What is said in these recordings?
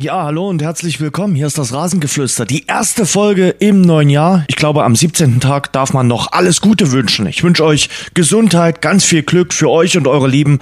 Ja, hallo und herzlich willkommen. Hier ist das Rasengeflüster. Die erste Folge im neuen Jahr. Ich glaube, am 17. Tag darf man noch alles Gute wünschen. Ich wünsche euch Gesundheit, ganz viel Glück für euch und eure Lieben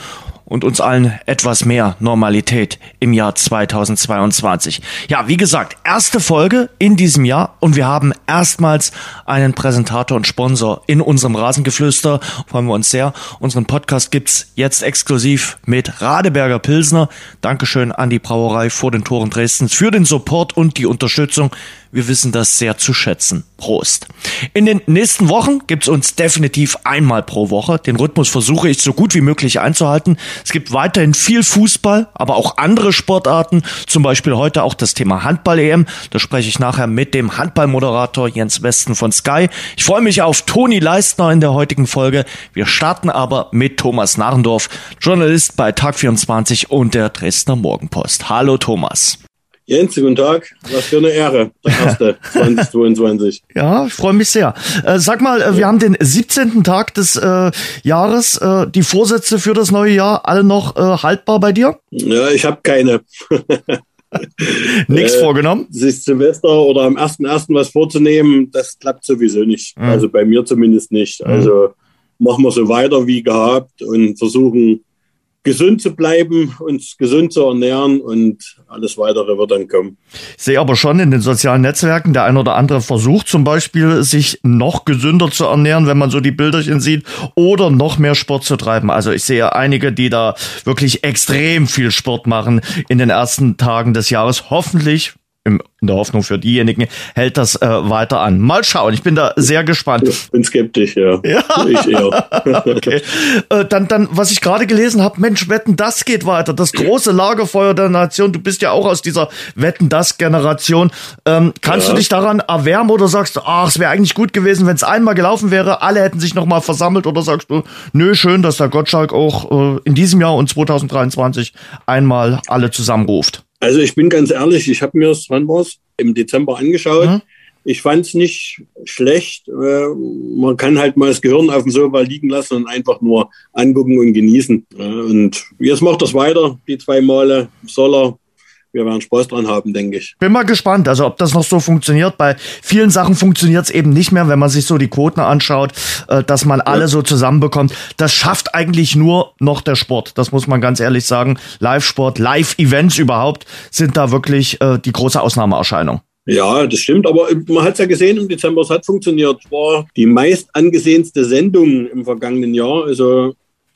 und uns allen etwas mehr Normalität im Jahr 2022. Ja, wie gesagt, erste Folge in diesem Jahr und wir haben erstmals einen Präsentator und Sponsor in unserem Rasengeflüster. Freuen wir uns sehr. Unseren Podcast gibt's jetzt exklusiv mit Radeberger Pilsner. Dankeschön an die Brauerei vor den Toren Dresdens für den Support und die Unterstützung. Wir wissen das sehr zu schätzen. Prost. In den nächsten Wochen gibt's uns definitiv einmal pro Woche. Den Rhythmus versuche ich so gut wie möglich einzuhalten. Es gibt weiterhin viel Fußball, aber auch andere Sportarten. Zum Beispiel heute auch das Thema Handball-EM. Da spreche ich nachher mit dem Handballmoderator Jens Westen von Sky. Ich freue mich auf Toni Leistner in der heutigen Folge. Wir starten aber mit Thomas Narrendorf, Journalist bei Tag 24 und der Dresdner Morgenpost. Hallo Thomas. Jens, guten Tag. Was für eine Ehre, der erste 2022. Ja, ich freue mich sehr. Äh, sag mal, äh, wir haben den 17. Tag des äh, Jahres. Äh, die Vorsätze für das neue Jahr alle noch äh, haltbar bei dir? Ja, ich habe keine. Nichts vorgenommen? Sich Silvester oder am 1.1. was vorzunehmen, das klappt sowieso nicht. Mhm. Also bei mir zumindest nicht. Mhm. Also machen wir so weiter wie gehabt und versuchen gesund zu bleiben, uns gesund zu ernähren und alles weitere wird dann kommen. Ich sehe aber schon in den sozialen Netzwerken, der ein oder andere versucht zum Beispiel, sich noch gesünder zu ernähren, wenn man so die Bilderchen sieht, oder noch mehr Sport zu treiben. Also ich sehe einige, die da wirklich extrem viel Sport machen in den ersten Tagen des Jahres. Hoffentlich im, in der Hoffnung für diejenigen, hält das äh, weiter an. Mal schauen, ich bin da sehr gespannt. Ich bin skeptisch, ja. ja. Ich eher. okay. Äh, dann, dann, was ich gerade gelesen habe, Mensch, Wetten, das geht weiter. Das große Lagerfeuer der Nation. Du bist ja auch aus dieser Wetten, das Generation. Ähm, kannst ja. du dich daran erwärmen oder sagst du, ach, es wäre eigentlich gut gewesen, wenn es einmal gelaufen wäre, alle hätten sich nochmal versammelt oder sagst du, nö, schön, dass der Gottschalk auch äh, in diesem Jahr und 2023 einmal alle zusammenruft? Also ich bin ganz ehrlich, ich habe mir es, wann war im Dezember angeschaut. Mhm. Ich fand es nicht schlecht. Äh, man kann halt mal das Gehirn auf dem Sofa liegen lassen und einfach nur angucken und genießen. Und jetzt macht das weiter, die zwei Male. Soll er, wir werden Spaß dran haben, denke ich. Bin mal gespannt, also ob das noch so funktioniert. Bei vielen Sachen funktioniert es eben nicht mehr, wenn man sich so die Quoten anschaut, äh, dass man alle ja. so zusammenbekommt. Das schafft eigentlich nur noch der Sport. Das muss man ganz ehrlich sagen. Live-Sport, Live-Events überhaupt sind da wirklich äh, die große Ausnahmeerscheinung. Ja, das stimmt, aber man hat es ja gesehen im Dezember, es hat funktioniert. Es war die meist angesehenste Sendung im vergangenen Jahr. Also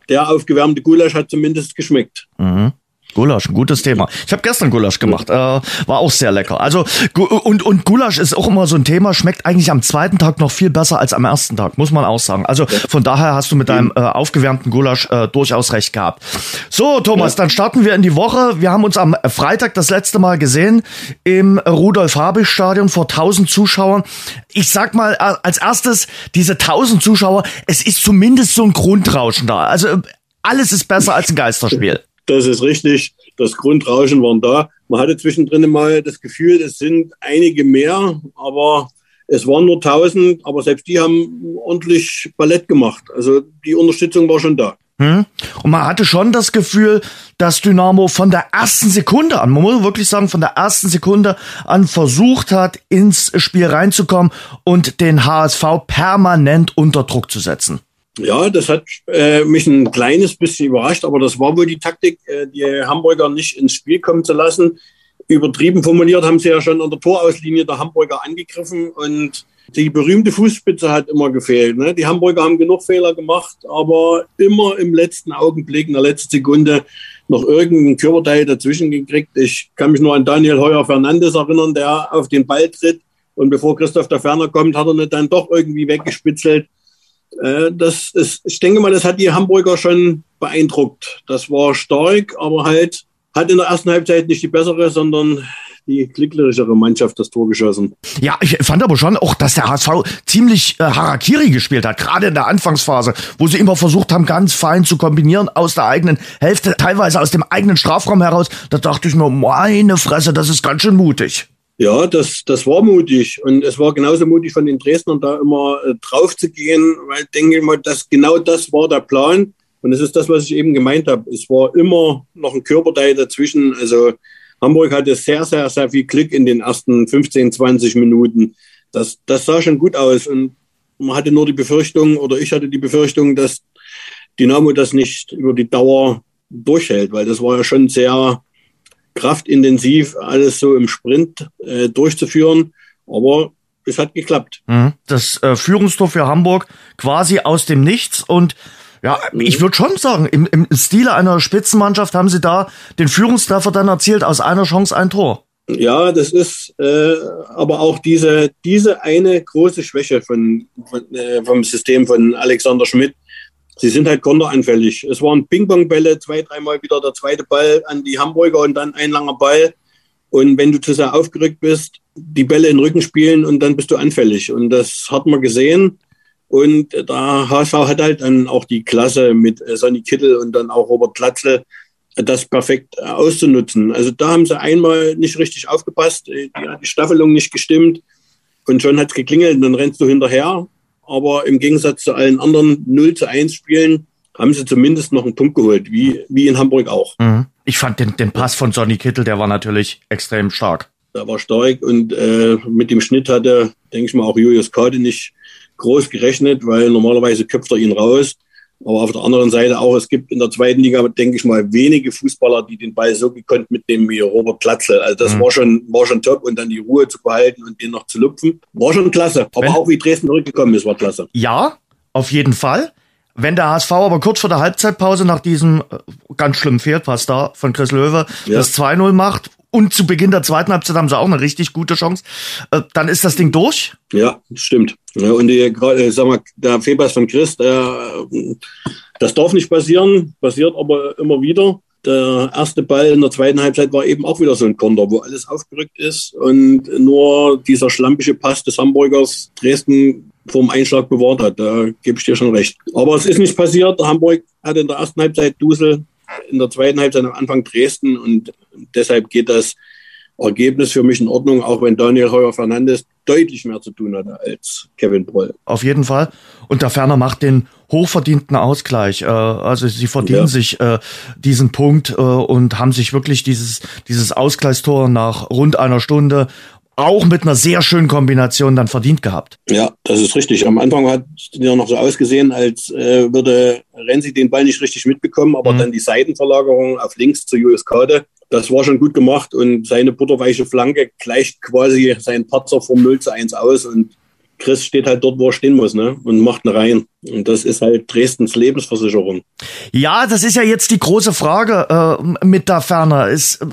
der aufgewärmte Gulasch hat zumindest geschmeckt. Mhm. Gulasch, ein gutes Thema. Ich habe gestern Gulasch gemacht, äh, war auch sehr lecker. Also und und Gulasch ist auch immer so ein Thema, schmeckt eigentlich am zweiten Tag noch viel besser als am ersten Tag, muss man auch sagen. Also von daher hast du mit deinem äh, aufgewärmten Gulasch äh, durchaus recht gehabt. So, Thomas, dann starten wir in die Woche. Wir haben uns am Freitag das letzte Mal gesehen im Rudolf-Habich-Stadion vor 1000 Zuschauern. Ich sag mal äh, als erstes, diese 1000 Zuschauer, es ist zumindest so ein Grundrauschen da. Also alles ist besser als ein Geisterspiel. Das ist richtig. Das Grundrauschen waren da. Man hatte zwischendrin mal das Gefühl, es sind einige mehr, aber es waren nur 1000, aber selbst die haben ordentlich Ballett gemacht. Also die Unterstützung war schon da. Hm? Und man hatte schon das Gefühl, dass Dynamo von der ersten Sekunde an, man muss wirklich sagen, von der ersten Sekunde an versucht hat, ins Spiel reinzukommen und den HSV permanent unter Druck zu setzen. Ja, das hat äh, mich ein kleines bisschen überrascht, aber das war wohl die Taktik, äh, die Hamburger nicht ins Spiel kommen zu lassen. Übertrieben formuliert haben sie ja schon an der Torauslinie der Hamburger angegriffen und die berühmte Fußspitze hat immer gefehlt. Ne? Die Hamburger haben genug Fehler gemacht, aber immer im letzten Augenblick, in der letzten Sekunde noch irgendeinen Körperteil dazwischen gekriegt. Ich kann mich nur an Daniel Heuer Fernandes erinnern, der auf den Ball tritt und bevor Christoph der Ferner kommt, hat er nicht dann doch irgendwie weggespitzelt. Äh, das ist, ich denke mal, das hat die Hamburger schon beeindruckt. Das war stark, aber halt hat in der ersten Halbzeit nicht die bessere, sondern die glücklichere Mannschaft das Tor geschossen. Ja, ich fand aber schon auch, dass der HSV ziemlich äh, Harakiri gespielt hat, gerade in der Anfangsphase, wo sie immer versucht haben, ganz fein zu kombinieren aus der eigenen Hälfte, teilweise aus dem eigenen Strafraum heraus. Da dachte ich nur, meine Fresse, das ist ganz schön mutig. Ja, das, das war mutig. Und es war genauso mutig von den Dresdnern, da immer äh, drauf zu gehen, weil ich denke mal, dass genau das war der Plan. Und es ist das, was ich eben gemeint habe. Es war immer noch ein Körperteil dazwischen. Also Hamburg hatte sehr, sehr, sehr viel Glück in den ersten 15, 20 Minuten. Das, das sah schon gut aus. Und man hatte nur die Befürchtung, oder ich hatte die Befürchtung, dass Dynamo das nicht über die Dauer durchhält, weil das war ja schon sehr kraftintensiv, alles so im Sprint äh, durchzuführen. Aber es hat geklappt. Mhm. Das äh, Führungstor für Hamburg quasi aus dem Nichts und ja, ich würde schon sagen, im, im Stile einer Spitzenmannschaft haben sie da den Führungstreffer dann erzielt, aus einer Chance ein Tor. Ja, das ist äh, aber auch diese, diese eine große Schwäche von, von äh, vom System von Alexander Schmidt. Sie sind halt konteranfällig. Es waren Ping-Pong-Bälle, zwei, dreimal wieder der zweite Ball an die Hamburger und dann ein langer Ball. Und wenn du zu sehr aufgerückt bist, die Bälle in den Rücken spielen und dann bist du anfällig. Und das hat man gesehen. Und da HSV hat halt dann auch die Klasse mit äh, Sonny Kittel und dann auch Robert Platzl, das perfekt äh, auszunutzen. Also da haben sie einmal nicht richtig aufgepasst, äh, die, die Staffelung nicht gestimmt und schon hat es geklingelt und dann rennst du hinterher. Aber im Gegensatz zu allen anderen 0 zu 1 Spielen haben sie zumindest noch einen Punkt geholt, wie, wie in Hamburg auch. Mhm. Ich fand den, den Pass von Sonny Kittel, der war natürlich extrem stark. Der war stark und äh, mit dem Schnitt hatte, denke ich mal, auch Julius Kade nicht groß gerechnet, weil normalerweise köpft er ihn raus. Aber auf der anderen Seite auch, es gibt in der zweiten Liga, denke ich mal, wenige Fußballer, die den Ball so gekonnt mitnehmen wie Robert Platzl. Also das mhm. war, schon, war schon top und dann die Ruhe zu behalten und den noch zu lupfen, war schon klasse. Aber Wenn, auch wie Dresden zurückgekommen ist, war klasse. Ja, auf jeden Fall. Wenn der HSV aber kurz vor der Halbzeitpause nach diesem äh, ganz schlimmen Fehlpass da von Chris Löwe ja. das 2-0 macht und zu Beginn der zweiten Halbzeit haben sie auch eine richtig gute Chance. Äh, dann ist das Ding durch. Ja, stimmt. Ja, und die, äh, sag mal, der Fehlpass von Chris, der, das darf nicht passieren, passiert aber immer wieder. Der erste Ball in der zweiten Halbzeit war eben auch wieder so ein Konter, wo alles aufgerückt ist und nur dieser schlampige Pass des Hamburgers Dresden vom Einschlag bewahrt hat. Da gebe ich dir schon recht. Aber es ist nicht passiert. Hamburg hat in der ersten Halbzeit Dusel in der zweiten Halbzeit am Anfang Dresden und deshalb geht das Ergebnis für mich in Ordnung, auch wenn Daniel Heuer Fernandes deutlich mehr zu tun hatte als Kevin Broll. Auf jeden Fall. Und der Ferner macht den hochverdienten Ausgleich. Äh, also sie verdienen ja. sich äh, diesen Punkt äh, und haben sich wirklich dieses, dieses Ausgleichstor nach rund einer Stunde auch mit einer sehr schönen Kombination dann verdient gehabt. Ja, das ist richtig. Am Anfang hat es ja noch so ausgesehen, als äh, würde Renzi den Ball nicht richtig mitbekommen, aber mhm. dann die Seitenverlagerung auf links zu Julius Kade, das war schon gut gemacht und seine butterweiche Flanke gleicht quasi seinen Patzer vom 0 zu 1 aus und Chris steht halt dort, wo er stehen muss, ne? Und macht einen rein. Und das ist halt Dresdens Lebensversicherung. Ja, das ist ja jetzt die große Frage äh, mit der Ferne. Ist äh,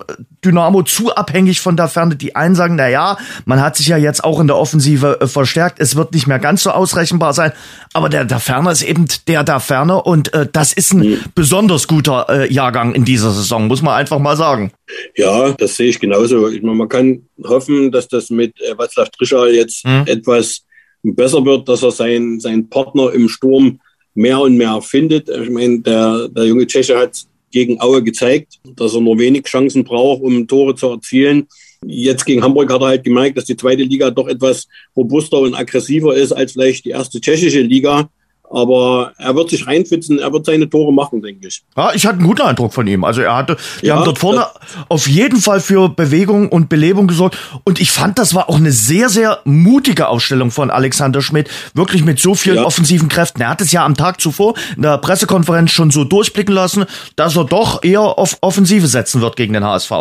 Dynamo zu abhängig von der Ferne? Die einen sagen, na ja, man hat sich ja jetzt auch in der Offensive äh, verstärkt. Es wird nicht mehr ganz so ausrechenbar sein. Aber der der Ferne ist eben der der Ferne und äh, das ist ein mhm. besonders guter äh, Jahrgang in dieser Saison, muss man einfach mal sagen. Ja, das sehe ich genauso. Ich meine, man kann hoffen, dass das mit äh, Václav Trischer jetzt mhm. etwas besser wird, dass er seinen, seinen Partner im Sturm mehr und mehr findet. Ich meine, der, der junge Tscheche hat gegen Aue gezeigt, dass er nur wenig Chancen braucht, um Tore zu erzielen. Jetzt gegen Hamburg hat er halt gemerkt, dass die zweite Liga doch etwas robuster und aggressiver ist als vielleicht die erste tschechische Liga. Aber er wird sich reinfitzen, er wird seine Tore machen, denke ich. Ja, ich hatte einen guten Eindruck von ihm. Also er hatte, die ja, haben dort vorne auf jeden Fall für Bewegung und Belebung gesorgt. Und ich fand, das war auch eine sehr, sehr mutige Ausstellung von Alexander Schmidt. Wirklich mit so vielen ja. offensiven Kräften. Er hat es ja am Tag zuvor in der Pressekonferenz schon so durchblicken lassen, dass er doch eher auf Offensive setzen wird gegen den HSV.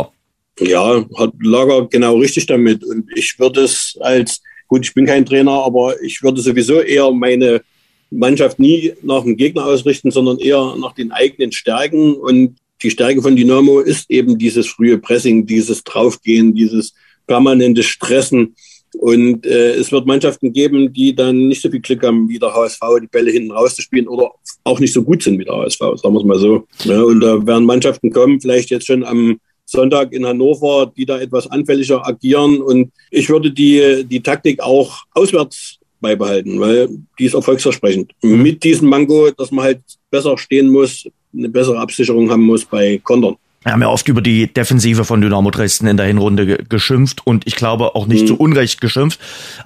Ja, hat Lager genau richtig damit. Und ich würde es als, gut, ich bin kein Trainer, aber ich würde sowieso eher meine Mannschaft nie nach dem Gegner ausrichten, sondern eher nach den eigenen Stärken. Und die Stärke von Dynamo ist eben dieses frühe Pressing, dieses Draufgehen, dieses permanente Stressen. Und äh, es wird Mannschaften geben, die dann nicht so viel Glück haben wie der HSV, die Bälle hinten rauszuspielen oder auch nicht so gut sind wie der HSV, sagen wir es mal so. Ja, und da werden Mannschaften kommen, vielleicht jetzt schon am Sonntag in Hannover, die da etwas anfälliger agieren. Und ich würde die, die Taktik auch auswärts beibehalten, weil die ist erfolgsversprechend. Mit diesem Mango, dass man halt besser stehen muss, eine bessere Absicherung haben muss bei Kontern. Wir haben ja oft über die Defensive von Dynamo Dresden in der Hinrunde geschimpft und ich glaube auch nicht mhm. zu Unrecht geschimpft.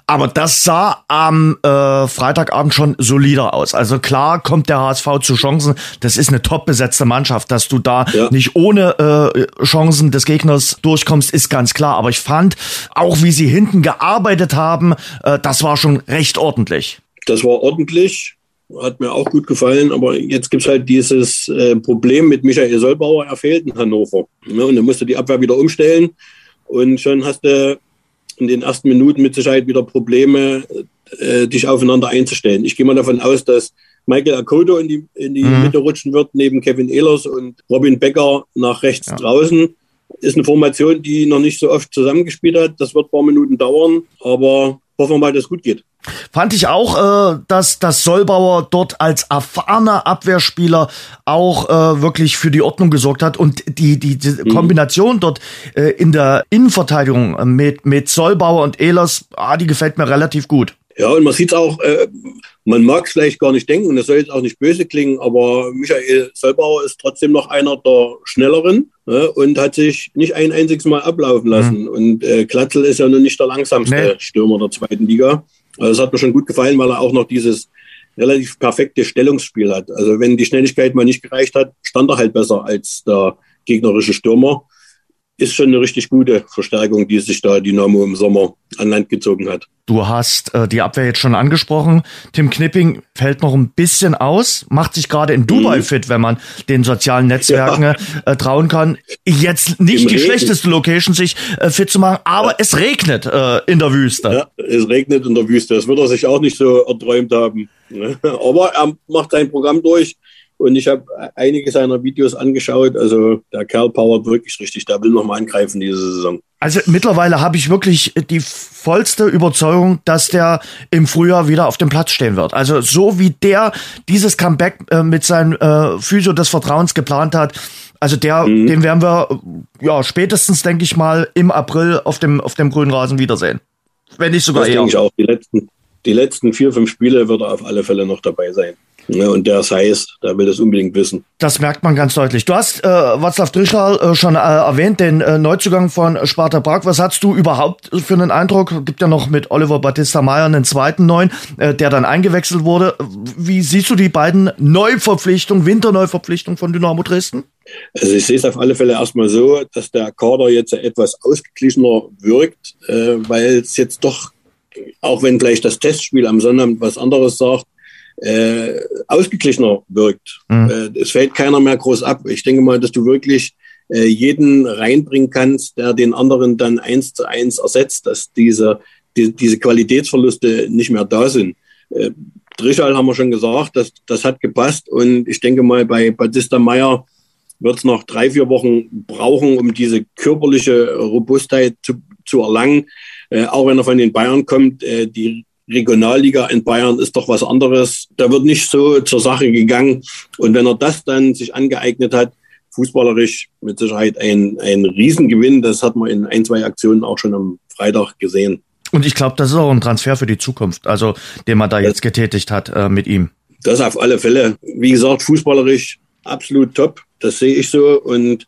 Aber das sah am äh, Freitagabend schon solider aus. Also klar kommt der HSV zu Chancen. Das ist eine top besetzte Mannschaft. Dass du da ja. nicht ohne äh, Chancen des Gegners durchkommst, ist ganz klar. Aber ich fand, auch wie sie hinten gearbeitet haben, äh, das war schon recht ordentlich. Das war ordentlich hat mir auch gut gefallen, aber jetzt gibt es halt dieses äh, Problem mit Michael Solbauer, er fehlt in Hannover. Ne? Und dann musst du die Abwehr wieder umstellen und schon hast du in den ersten Minuten mit Sicherheit wieder Probleme, äh, dich aufeinander einzustellen. Ich gehe mal davon aus, dass Michael Akoto in die, in die mhm. Mitte rutschen wird, neben Kevin Ehlers und Robin Becker nach rechts ja. draußen. Ist eine Formation, die noch nicht so oft zusammengespielt hat. Das wird ein paar Minuten dauern, aber hoffen wir mal, dass es gut geht. Fand ich auch, äh, dass, dass Sollbauer dort als erfahrener Abwehrspieler auch äh, wirklich für die Ordnung gesorgt hat und die, die, die mhm. Kombination dort äh, in der Innenverteidigung mit, mit Sollbauer und Ehlers, ah, die gefällt mir relativ gut. Ja, und man sieht es auch, äh, man mag es vielleicht gar nicht denken und das soll jetzt auch nicht böse klingen, aber Michael Sollbauer ist trotzdem noch einer der Schnelleren ne, und hat sich nicht ein einziges Mal ablaufen lassen. Mhm. Und äh, Klatzel ist ja nun nicht der langsamste nee. Stürmer der zweiten Liga. Also das hat mir schon gut gefallen, weil er auch noch dieses relativ perfekte Stellungsspiel hat. Also wenn die Schnelligkeit mal nicht gereicht hat, stand er halt besser als der gegnerische Stürmer ist schon eine richtig gute Verstärkung, die sich da Dynamo im Sommer an Land gezogen hat. Du hast äh, die Abwehr jetzt schon angesprochen. Tim Knipping fällt noch ein bisschen aus, macht sich gerade in Dubai mhm. fit, wenn man den sozialen Netzwerken ja. äh, trauen kann. Jetzt nicht Im die Regen. schlechteste Location, sich äh, fit zu machen, aber ja. es regnet äh, in der Wüste. Ja, es regnet in der Wüste. Das wird er sich auch nicht so erträumt haben. Ne? Aber er macht sein Programm durch. Und ich habe einige seiner Videos angeschaut. Also der Kerl powert wirklich richtig. Der will nochmal angreifen diese Saison. Also mittlerweile habe ich wirklich die vollste Überzeugung, dass der im Frühjahr wieder auf dem Platz stehen wird. Also so wie der dieses Comeback äh, mit seinem äh, Physio des Vertrauens geplant hat, also der, mhm. den werden wir ja spätestens, denke ich mal, im April auf dem auf dem grünen Rasen wiedersehen. Wenn nicht sogar das eher. Denke ich auch. Die letzten, die letzten vier, fünf Spiele wird er auf alle Fälle noch dabei sein. Ja, und der ist heiß, der will das unbedingt wissen. Das merkt man ganz deutlich. Du hast äh, Václav Drischal äh, schon äh, erwähnt, den äh, Neuzugang von Sparta Prag. Was hast du überhaupt für einen Eindruck? Gibt ja noch mit Oliver Battista Meyer einen zweiten Neuen, äh, der dann eingewechselt wurde. Wie siehst du die beiden Neuverpflichtungen, Winterneuverpflichtungen von Dynamo Dresden? Also ich sehe es auf alle Fälle erstmal so, dass der Kader jetzt etwas ausgeglichener wirkt, äh, weil es jetzt doch, auch wenn vielleicht das Testspiel am Sonnabend was anderes sagt, äh, ausgeglichener wirkt. Mhm. Äh, es fällt keiner mehr groß ab. Ich denke mal, dass du wirklich äh, jeden reinbringen kannst, der den anderen dann eins zu eins ersetzt, dass diese, die, diese Qualitätsverluste nicht mehr da sind. Äh, Drischal haben wir schon gesagt, das, das hat gepasst und ich denke mal, bei Batista Meyer wird es noch drei, vier Wochen brauchen, um diese körperliche Robustheit zu, zu erlangen. Äh, auch wenn er von den Bayern kommt, äh, die Regionalliga in Bayern ist doch was anderes. Da wird nicht so zur Sache gegangen. Und wenn er das dann sich angeeignet hat, fußballerisch mit Sicherheit ein, ein Riesengewinn. Das hat man in ein, zwei Aktionen auch schon am Freitag gesehen. Und ich glaube, das ist auch ein Transfer für die Zukunft, also den man da jetzt getätigt hat äh, mit ihm. Das auf alle Fälle. Wie gesagt, fußballerisch absolut top. Das sehe ich so. Und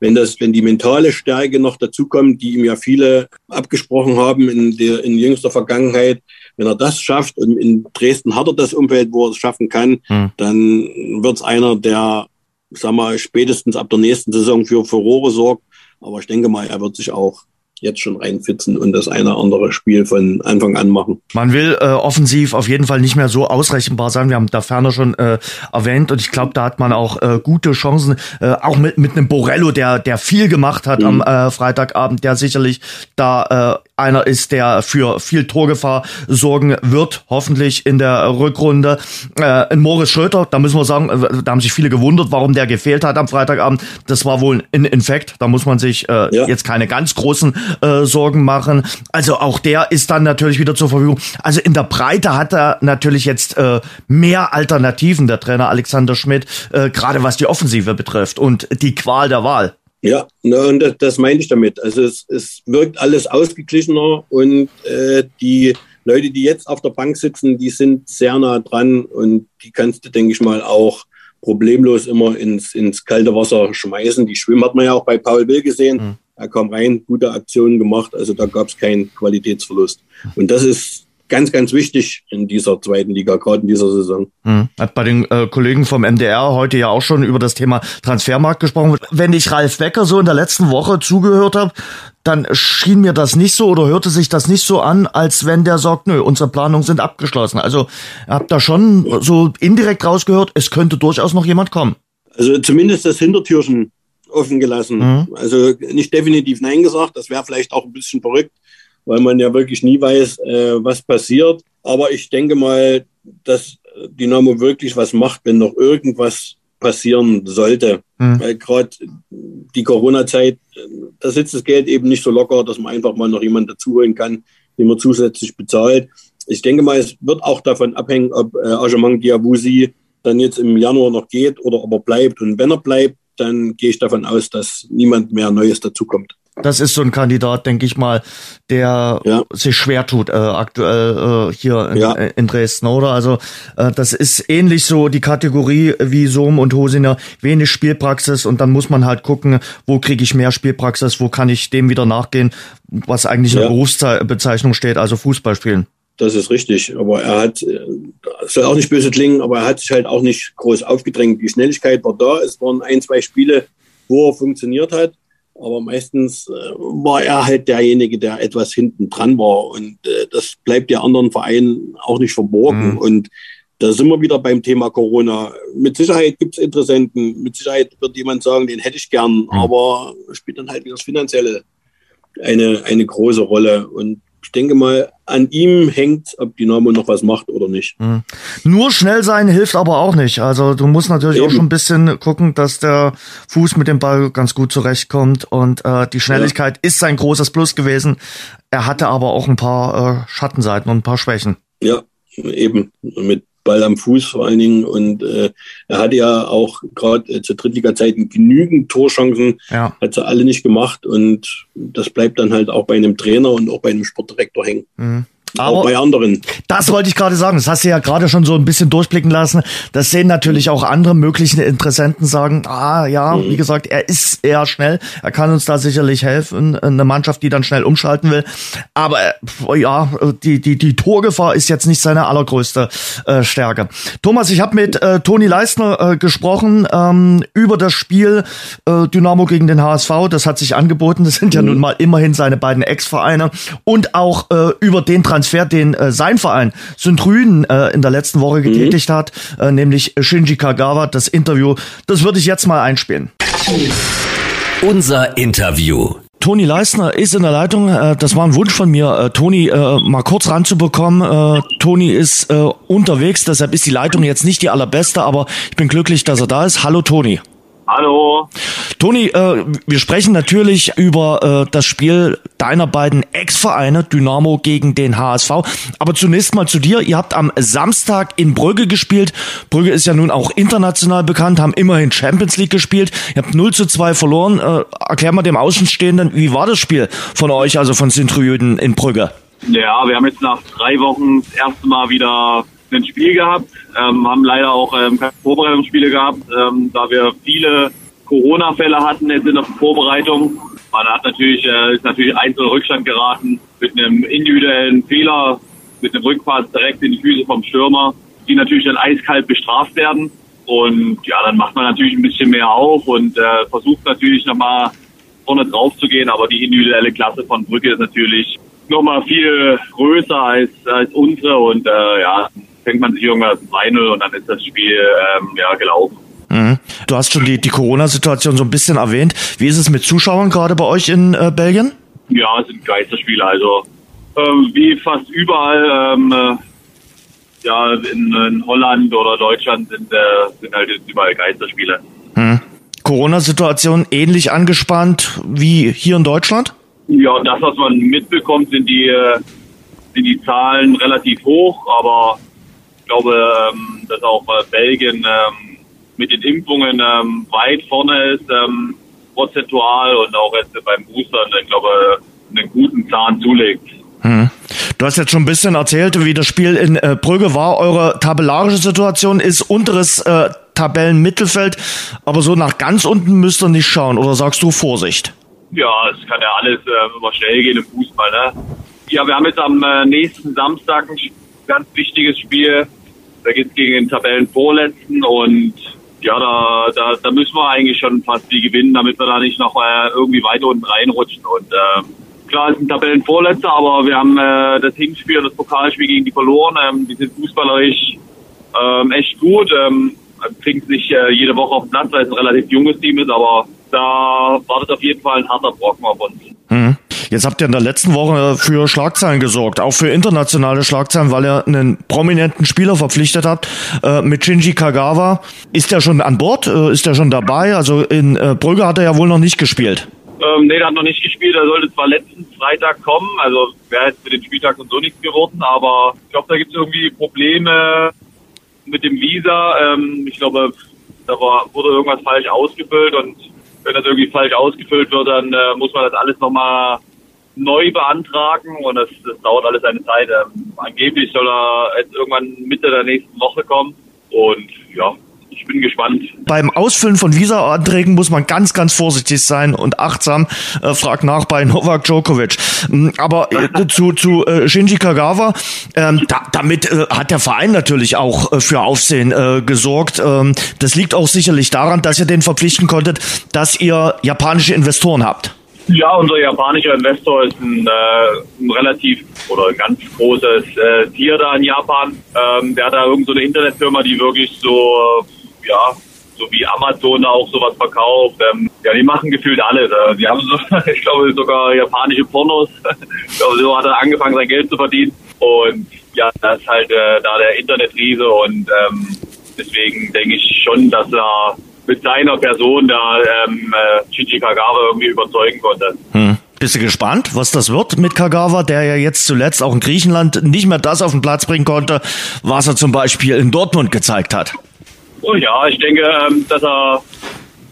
wenn das, wenn die mentale Stärke noch dazukommt, die ihm ja viele abgesprochen haben in der in jüngster Vergangenheit, wenn er das schafft und in Dresden hat er das Umfeld, wo er es schaffen kann, hm. dann wird es einer, der, sag mal, spätestens ab der nächsten Saison für Furore sorgt. Aber ich denke mal, er wird sich auch jetzt schon reinfitzen und das eine oder andere Spiel von Anfang an machen. Man will äh, offensiv auf jeden Fall nicht mehr so ausrechenbar sein. Wir haben da ferner schon äh, erwähnt und ich glaube, da hat man auch äh, gute Chancen, äh, auch mit, mit einem Borello, der, der viel gemacht hat mhm. am äh, Freitagabend, der sicherlich da äh, einer ist, der für viel Torgefahr sorgen wird, hoffentlich in der Rückrunde. Äh, ein Moritz Schröter, da müssen wir sagen, äh, da haben sich viele gewundert, warum der gefehlt hat am Freitagabend. Das war wohl ein Infekt, da muss man sich äh, ja. jetzt keine ganz großen äh, Sorgen machen. Also auch der ist dann natürlich wieder zur Verfügung. Also in der Breite hat er natürlich jetzt äh, mehr Alternativen, der Trainer Alexander Schmidt, äh, gerade was die Offensive betrifft und die Qual der Wahl. Ja, und das, das meine ich damit. Also es, es wirkt alles ausgeglichener und äh, die Leute, die jetzt auf der Bank sitzen, die sind sehr nah dran und die kannst du, denke ich mal, auch problemlos immer ins, ins kalte Wasser schmeißen. Die Schwimmen hat man ja auch bei Paul Will gesehen. Mhm. Er kam rein, gute Aktionen gemacht, also da gab es keinen Qualitätsverlust. Und das ist ganz, ganz wichtig in dieser zweiten Liga, gerade in dieser Saison. Hm. Hat bei den äh, Kollegen vom MDR heute ja auch schon über das Thema Transfermarkt gesprochen. Wenn ich Ralf Becker so in der letzten Woche zugehört habe, dann schien mir das nicht so oder hörte sich das nicht so an, als wenn der sagt, nö, unsere Planungen sind abgeschlossen. Also habt da schon so indirekt rausgehört, es könnte durchaus noch jemand kommen. Also zumindest das Hintertürchen offen gelassen. Mhm. Also nicht definitiv Nein gesagt, das wäre vielleicht auch ein bisschen verrückt weil man ja wirklich nie weiß, äh, was passiert. Aber ich denke mal, dass Dynamo wirklich was macht, wenn noch irgendwas passieren sollte. Mhm. Weil gerade die Corona-Zeit, da sitzt das Geld eben nicht so locker, dass man einfach mal noch jemanden dazuholen kann, den man zusätzlich bezahlt. Ich denke mal, es wird auch davon abhängen, ob äh, Ajamang Diabusi dann jetzt im Januar noch geht oder ob er bleibt. Und wenn er bleibt, dann gehe ich davon aus, dass niemand mehr Neues dazukommt. Das ist so ein Kandidat, denke ich mal, der ja. sich schwer tut äh, aktuell äh, hier in, ja. Äh, in, Dresden, oder? Also äh, das ist ähnlich so die Kategorie wie Sohm und Hosiner, wenig Spielpraxis und dann muss man halt gucken, wo kriege ich mehr Spielpraxis, wo kann ich dem wieder nachgehen, was eigentlich in der Berufsbezeichnung steht, also Fußball spielen. Das ist richtig. Aber er hat, soll auch nicht böse klingen, aber er hat sich halt auch nicht groß aufgedrängt. Die Schnelligkeit war da. Es waren ein, zwei Spiele, wo er funktioniert hat. Aber meistens äh, war er halt derjenige, der etwas hinten dran war. Und äh, das bleibt ja anderen Vereinen auch nicht verborgen. Mhm. Und da sind wir wieder beim Thema Corona. Mit Sicherheit gibt es Interessenten. Mit Sicherheit wird jemand sagen, den hätte ich gern. Mhm. Aber spielt dann halt wieder das Finanzielle eine, eine große Rolle. Und ich denke mal, an ihm hängt, ob Dynamo noch was macht oder nicht. Mhm. Nur schnell sein hilft aber auch nicht. Also du musst natürlich Eben. auch schon ein bisschen gucken, dass der Fuß mit dem Ball ganz gut zurechtkommt. Und äh, die Schnelligkeit ja. ist sein großes Plus gewesen. Er hatte aber auch ein paar äh, Schattenseiten und ein paar Schwächen. Ja, eben. Mit Ball am Fuß vor allen Dingen. Und äh, er hatte ja auch gerade äh, zur Drittliga-Zeiten genügend Torchancen, ja. hat sie alle nicht gemacht. Und das bleibt dann halt auch bei einem Trainer und auch bei einem Sportdirektor hängen. Mhm. Aber auch bei anderen. Das wollte ich gerade sagen. Das hast du ja gerade schon so ein bisschen durchblicken lassen. Das sehen natürlich auch andere mögliche Interessenten sagen, ah ja, mhm. wie gesagt, er ist eher schnell. Er kann uns da sicherlich helfen. Eine Mannschaft, die dann schnell umschalten will. Aber äh, ja, die, die, die Torgefahr ist jetzt nicht seine allergrößte äh, Stärke. Thomas, ich habe mit äh, Toni Leistner äh, gesprochen ähm, über das Spiel äh, Dynamo gegen den HSV. Das hat sich angeboten. Das sind ja mhm. nun mal immerhin seine beiden Ex-Vereine. Und auch äh, über den Transfer Transfer, den äh, sein Verein Syntrüden äh, in der letzten Woche getätigt mhm. hat, äh, nämlich Shinji Kagawa. Das Interview, das würde ich jetzt mal einspielen. Unser Interview. Toni Leisner ist in der Leitung. Äh, das war ein Wunsch von mir, äh, Toni äh, mal kurz ranzubekommen. Toni ist unterwegs, deshalb ist die Leitung jetzt nicht die allerbeste, aber ich bin glücklich, dass er da ist. Hallo Toni. Hallo. Toni, äh, wir sprechen natürlich über äh, das Spiel deiner beiden Ex-Vereine, Dynamo gegen den HSV. Aber zunächst mal zu dir. Ihr habt am Samstag in Brügge gespielt. Brügge ist ja nun auch international bekannt, haben immerhin Champions League gespielt. Ihr habt 0 zu 2 verloren. Äh, erklär mal dem Außenstehenden, wie war das Spiel von euch, also von Sintrüden in Brügge? Ja, wir haben jetzt nach drei Wochen das erste Mal wieder ein Spiel gehabt, ähm, haben leider auch ähm, keine Vorbereitungsspiele gehabt, ähm, da wir viele Corona-Fälle hatten jetzt in der Vorbereitung. Man hat natürlich, äh, ist natürlich einzeln Rückstand geraten mit einem individuellen Fehler, mit einem Rückpass direkt in die Füße vom Stürmer, die natürlich dann eiskalt bestraft werden. Und ja, dann macht man natürlich ein bisschen mehr auf und äh, versucht natürlich nochmal vorne drauf zu gehen, aber die individuelle Klasse von Brücke ist natürlich nochmal viel größer als, als unsere und äh, ja, fängt man sich irgendwas 2-0 und dann ist das Spiel ähm, ja gelaufen. Mhm. Du hast schon die, die Corona-Situation so ein bisschen erwähnt. Wie ist es mit Zuschauern gerade bei euch in äh, Belgien? Ja, es sind Geisterspiele. Also ähm, wie fast überall ähm, äh, ja, in, in, Holland oder Deutschland sind, äh, sind halt überall Geisterspiele. Mhm. Corona-Situation ähnlich angespannt wie hier in Deutschland? Ja, das, was man mitbekommt, sind die, äh, sind die Zahlen relativ hoch, aber ich glaube, ähm, dass auch äh, Belgien ähm, mit den Impfungen ähm, weit vorne ist, prozentual und auch jetzt beim Boostern, ich glaube, einen guten Zahn zulegt. Hm. Du hast jetzt schon ein bisschen erzählt, wie das Spiel in äh, Brügge war. Eure tabellarische Situation ist unteres äh, Tabellenmittelfeld, aber so nach ganz unten müsst ihr nicht schauen. Oder sagst du Vorsicht? Ja, es kann ja alles äh, immer schnell gehen im Fußball. Ne? Ja, wir haben jetzt am äh, nächsten Samstag ein ganz wichtiges Spiel. Da geht es gegen den Tabellenvorletzten und ja, da, da, da müssen wir eigentlich schon fast die gewinnen, damit wir da nicht noch äh, irgendwie weiter unten reinrutschen. Und äh, klar, es sind Tabellenvorletzter, aber wir haben äh, das Hinspiel das Pokalspiel gegen die verloren. Ähm, die sind fußballerisch ähm, echt gut. Ähm, kriegen es nicht äh, jede Woche auf den Platz, weil es ein relativ junges Team ist, aber da wartet auf jeden Fall ein harter Brocken auf uns. Jetzt habt ihr in der letzten Woche für Schlagzeilen gesorgt, auch für internationale Schlagzeilen, weil ihr einen prominenten Spieler verpflichtet habt äh, mit Shinji Kagawa. Ist der schon an Bord? Äh, ist der schon dabei? Also in äh, Brügge hat er ja wohl noch nicht gespielt. Ähm, nee, der hat noch nicht gespielt. Er sollte zwar letzten Freitag kommen, also wäre jetzt für den Spieltag und so nichts geworden, aber ich glaube, da gibt es irgendwie Probleme mit dem Visa. Ähm, ich glaube, da war, wurde irgendwas falsch ausgefüllt und wenn das irgendwie falsch ausgefüllt wird, dann äh, muss man das alles nochmal neu beantragen und das, das dauert alles seine Zeit. Ähm, angeblich soll er jetzt irgendwann Mitte der nächsten Woche kommen und ja, ich bin gespannt. Beim Ausfüllen von Visa-Anträgen muss man ganz, ganz vorsichtig sein und achtsam. Äh, frag nach bei Novak Djokovic. Mm, aber äh, zu, zu äh, Shinji Kagawa, ähm, da, damit äh, hat der Verein natürlich auch äh, für Aufsehen äh, gesorgt. Ähm, das liegt auch sicherlich daran, dass ihr den verpflichten konntet, dass ihr japanische Investoren habt. Ja, unser japanischer Investor ist ein, äh, ein relativ oder ein ganz großes äh, Tier da in Japan. Ähm, der hat da irgendeine so Internetfirma, die wirklich so, ja, so wie Amazon auch sowas verkauft. Ähm, ja, die machen gefühlt alles. Äh, die haben so, ich glaube, sogar japanische Pornos. ich glaube, so hat er angefangen, sein Geld zu verdienen. Und ja, das ist halt äh, da der Internetriese und ähm, deswegen denke ich schon, dass er mit seiner Person da ähm, äh, Shinji Kagawa irgendwie überzeugen konnte. Hm. Bist du gespannt, was das wird mit Kagawa, der ja jetzt zuletzt auch in Griechenland nicht mehr das auf den Platz bringen konnte, was er zum Beispiel in Dortmund gezeigt hat? Oh ja, ich denke, ähm, dass er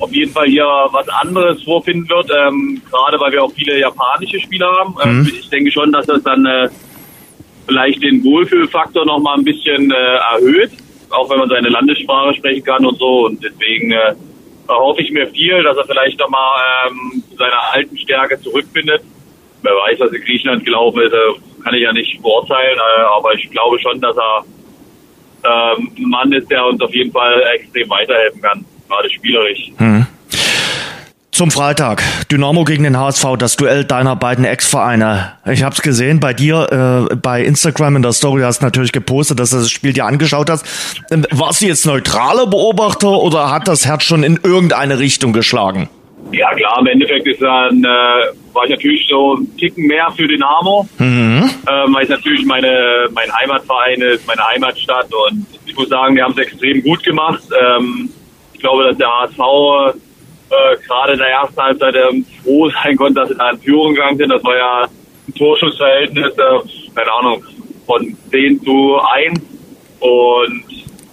auf jeden Fall hier was anderes vorfinden wird, ähm, gerade weil wir auch viele japanische Spieler haben. Ähm, mhm. Ich denke schon, dass das dann äh, vielleicht den Wohlfühlfaktor noch mal ein bisschen äh, erhöht auch wenn man seine Landessprache sprechen kann und so. Und deswegen äh, erhoffe ich mir viel, dass er vielleicht nochmal ähm, zu seiner alten Stärke zurückfindet. Wer weiß, was in Griechenland gelaufen ist, äh, kann ich ja nicht beurteilen, äh, aber ich glaube schon, dass er ähm, ein Mann ist, der uns auf jeden Fall extrem weiterhelfen kann, gerade spielerisch. Hm. Zum Freitag. Dynamo gegen den HSV, das Duell deiner beiden Ex-Vereine. Ich habe es gesehen bei dir äh, bei Instagram in der Story hast du natürlich gepostet, dass du das Spiel dir angeschaut hast. Ähm, warst du jetzt neutraler Beobachter oder hat das Herz schon in irgendeine Richtung geschlagen? Ja klar, im Endeffekt ist dann, äh, war ich natürlich so ein Ticken mehr für Dynamo, mhm. ähm, weil es natürlich meine, mein Heimatverein ist, meine Heimatstadt und ich muss sagen, wir haben es extrem gut gemacht. Ähm, ich glaube, dass der HSV äh, gerade in der ersten Halbzeit ähm, froh sein konnte, dass sie da in Führung gegangen sind. Das war ja ein Torschussverhältnis, äh, keine Ahnung, von 10 zu 1. Und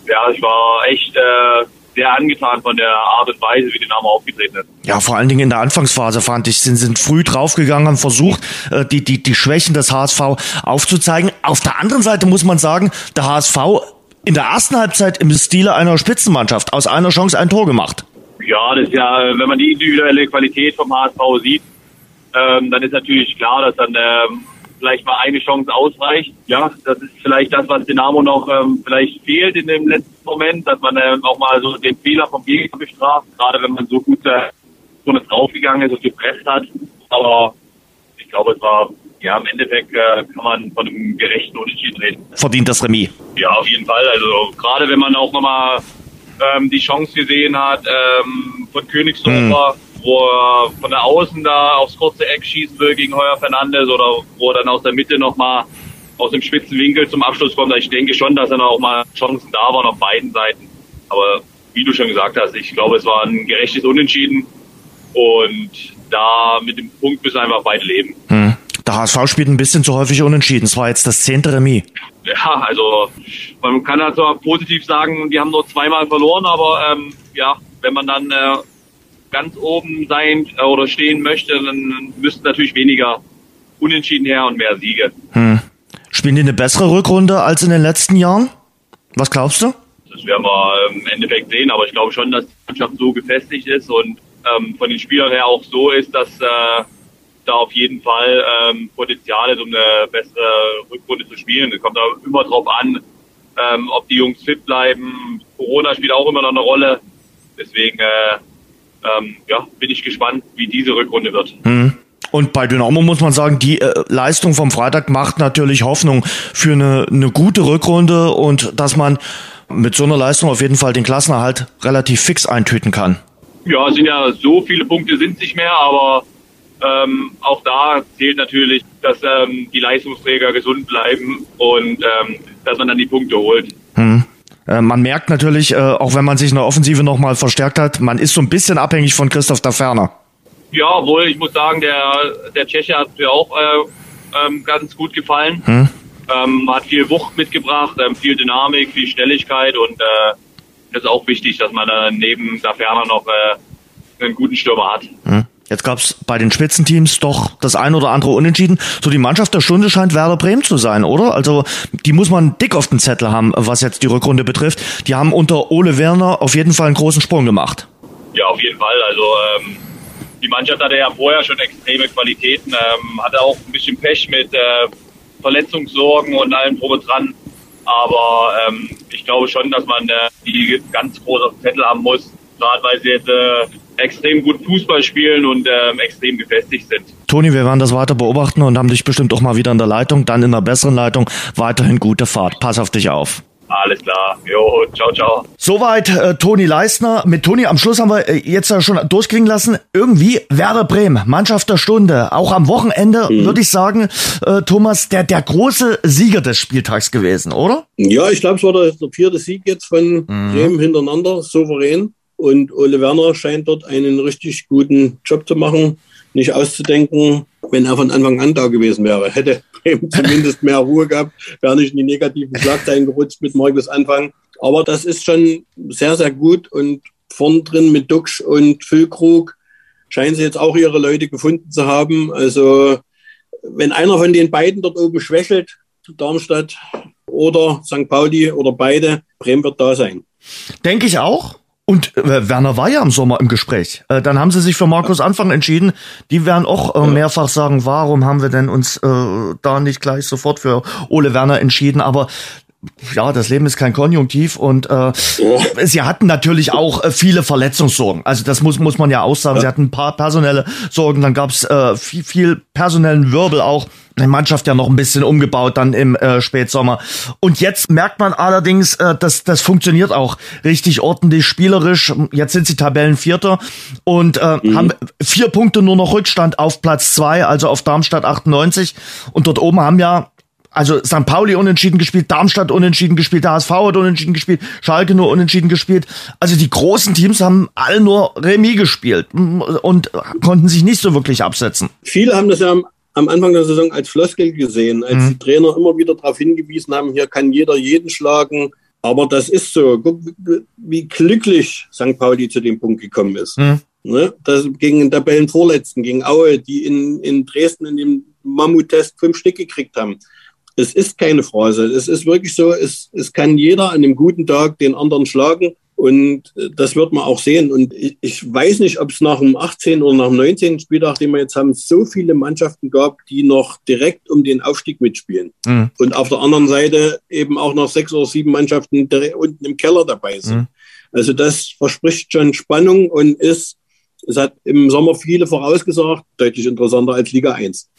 ja, ich war echt äh, sehr angetan von der Art und Weise, wie die Name aufgetreten ist. Ja, vor allen Dingen in der Anfangsphase fand ich, sind, sind früh draufgegangen, haben versucht, äh, die, die, die Schwächen des HSV aufzuzeigen. Auf der anderen Seite muss man sagen, der HSV in der ersten Halbzeit im Stile einer Spitzenmannschaft aus einer Chance ein Tor gemacht. Ja, das ist ja, wenn man die individuelle Qualität vom HSV sieht, ähm, dann ist natürlich klar, dass dann ähm, vielleicht mal eine Chance ausreicht. Ja, das ist vielleicht das, was Dynamo noch ähm, vielleicht fehlt in dem letzten Moment, dass man ähm, auch mal so den Fehler vom Gegner bestraft, gerade wenn man so gut äh, so draufgegangen ist und gepresst hat. Aber ich glaube, es war ja, im Endeffekt äh, kann man von einem gerechten Unentschieden reden. Verdient das Remis? Ja, auf jeden Fall. Also gerade wenn man auch nochmal ähm, die Chance gesehen hat ähm, von Königsdorfer, mhm. wo er von der Außen da aufs kurze Eck schießen will gegen Heuer Fernandes oder wo er dann aus der Mitte nochmal aus dem spitzen Winkel zum Abschluss kommt. Ich denke schon, dass dann auch mal Chancen da waren auf beiden Seiten. Aber wie du schon gesagt hast, ich glaube, es war ein gerechtes Unentschieden und da mit dem Punkt müssen einfach beide leben. Mhm. Der HSV spielt ein bisschen zu häufig unentschieden. Es war jetzt das zehnte Remis. Ja, also man kann halt so positiv sagen, die haben nur zweimal verloren, aber ähm, ja, wenn man dann äh, ganz oben sein äh, oder stehen möchte, dann müssten natürlich weniger Unentschieden her und mehr Siege. Hm. Spielen die eine bessere Rückrunde als in den letzten Jahren? Was glaubst du? das werden wir im Endeffekt sehen, aber ich glaube schon, dass die Mannschaft so gefestigt ist und ähm, von den Spielern her auch so ist, dass äh, da auf jeden Fall ähm, Potenzial ist, um eine bessere Rückrunde zu spielen. Es kommt da immer drauf an, ähm, ob die Jungs fit bleiben. Corona spielt auch immer noch eine Rolle. Deswegen äh, ähm, ja, bin ich gespannt, wie diese Rückrunde wird. Mhm. Und bei Dynamo muss man sagen, die äh, Leistung vom Freitag macht natürlich Hoffnung für eine, eine gute Rückrunde und dass man mit so einer Leistung auf jeden Fall den Klassenerhalt relativ fix eintüten kann. Ja, sind ja so viele Punkte sind nicht mehr, aber ähm, auch da zählt natürlich, dass ähm, die Leistungsträger gesund bleiben und ähm, dass man dann die Punkte holt. Hm. Äh, man merkt natürlich, äh, auch wenn man sich in der Offensive nochmal verstärkt hat, man ist so ein bisschen abhängig von Christoph Daferner. Ja, obwohl ich muss sagen, der, der Tscheche hat mir auch äh, ähm, ganz gut gefallen. Hm. Ähm, hat viel Wucht mitgebracht, ähm, viel Dynamik, viel Schnelligkeit und äh, das ist auch wichtig, dass man dann neben Daferner noch äh, einen guten Stürmer hat. Hm. Jetzt gab es bei den Spitzenteams doch das ein oder andere Unentschieden. So die Mannschaft der Stunde scheint Werder Bremen zu sein, oder? Also die muss man dick auf den Zettel haben, was jetzt die Rückrunde betrifft. Die haben unter Ole Werner auf jeden Fall einen großen Sprung gemacht. Ja, auf jeden Fall. Also ähm, die Mannschaft hatte ja vorher schon extreme Qualitäten, ähm, hatte auch ein bisschen Pech mit äh, Verletzungssorgen und allem Probe dran. Aber ähm, ich glaube schon, dass man äh, die ganz groß auf dem Zettel haben muss, gerade weil sie jetzt äh, extrem gut Fußball spielen und ähm, extrem gefestigt sind. Toni, wir werden das weiter beobachten und haben dich bestimmt auch mal wieder in der Leitung, dann in einer besseren Leitung. Weiterhin gute Fahrt. Pass auf dich auf. Alles klar. Jo, ciao, ciao. Soweit äh, Toni Leistner. Mit Toni am Schluss haben wir äh, jetzt ja schon durchklingen lassen. Irgendwie Werder Bremen, Mannschaft der Stunde. Auch am Wochenende mhm. würde ich sagen, äh, Thomas, der, der große Sieger des Spieltags gewesen, oder? Ja, ich glaube, es war der, der, vierte Sieg jetzt von mhm. Bremen hintereinander, souverän. Und Ole Werner scheint dort einen richtig guten Job zu machen, nicht auszudenken. Wenn er von Anfang an da gewesen wäre, hätte Bremen zumindest mehr Ruhe gehabt, wäre nicht in die negativen Schlagzeilen gerutscht mit Markus Anfang. Aber das ist schon sehr, sehr gut. Und vorn drin mit Duxch und Füllkrug scheinen sie jetzt auch ihre Leute gefunden zu haben. Also wenn einer von den beiden dort oben schwächelt, Darmstadt oder St. Pauli oder beide, Bremen wird da sein. Denke ich auch. Und äh, Werner war ja im Sommer im Gespräch. Äh, dann haben sie sich für Markus Anfang entschieden. Die werden auch äh, mehrfach sagen, warum haben wir denn uns äh, da nicht gleich sofort für Ole Werner entschieden? Aber ja, das Leben ist kein Konjunktiv und äh, sie hatten natürlich auch äh, viele Verletzungssorgen. Also das muss muss man ja auch sagen. Sie hatten ein paar personelle Sorgen, dann gab's äh, viel, viel personellen Wirbel auch. Die Mannschaft ja noch ein bisschen umgebaut dann im äh, Spätsommer. Und jetzt merkt man allerdings, äh, dass das funktioniert auch richtig ordentlich spielerisch. Jetzt sind sie Tabellenvierter und äh, mhm. haben vier Punkte nur noch Rückstand auf Platz zwei, also auf Darmstadt 98. Und dort oben haben ja also St. Pauli unentschieden gespielt, Darmstadt unentschieden gespielt, der HSV hat unentschieden gespielt, Schalke nur unentschieden gespielt. Also die großen Teams haben alle nur Remis gespielt und konnten sich nicht so wirklich absetzen. Viele haben das ja am, Anfang der Saison als Floskel gesehen, als mhm. die Trainer immer wieder darauf hingewiesen haben, hier kann jeder jeden schlagen. Aber das ist so. Guck, wie glücklich St. Pauli zu dem Punkt gekommen ist. Mhm. Ne? Das gegen den Tabellenvorletzten, gegen Aue, die in, in Dresden in dem Mammut-Test fünf Stück gekriegt haben es ist keine Phrase. Es ist wirklich so, es, es kann jeder an einem guten Tag den anderen schlagen. Und äh, das wird man auch sehen. Und ich, ich weiß nicht, ob es nach dem 18. oder nach dem 19. Spieltag, den wir jetzt haben, so viele Mannschaften gab, die noch direkt um den Aufstieg mitspielen. Mhm. Und auf der anderen Seite eben auch noch sechs oder sieben Mannschaften unten im Keller dabei sind. Mhm. Also das verspricht schon Spannung und ist es hat im Sommer viele vorausgesagt, deutlich interessanter als Liga 1.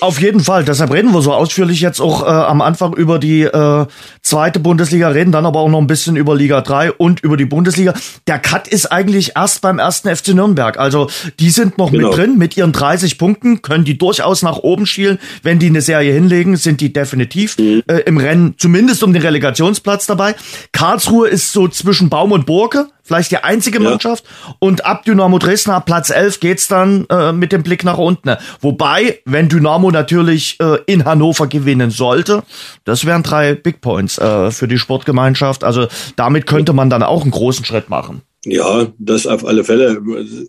Auf jeden Fall, deshalb reden wir so ausführlich jetzt auch äh, am Anfang über die äh, zweite Bundesliga, reden dann aber auch noch ein bisschen über Liga 3 und über die Bundesliga. Der Cut ist eigentlich erst beim ersten FC Nürnberg. Also die sind noch genau. mit drin mit ihren 30 Punkten, können die durchaus nach oben schielen. Wenn die eine Serie hinlegen, sind die definitiv mhm. äh, im Rennen, zumindest um den Relegationsplatz dabei. Karlsruhe ist so zwischen Baum und Burke vielleicht die einzige Mannschaft. Ja. Und ab Dynamo Dresden, ab Platz 11 geht's dann äh, mit dem Blick nach unten. Wobei, wenn Dynamo natürlich äh, in Hannover gewinnen sollte, das wären drei Big Points äh, für die Sportgemeinschaft. Also damit könnte man dann auch einen großen Schritt machen. Ja, das auf alle Fälle.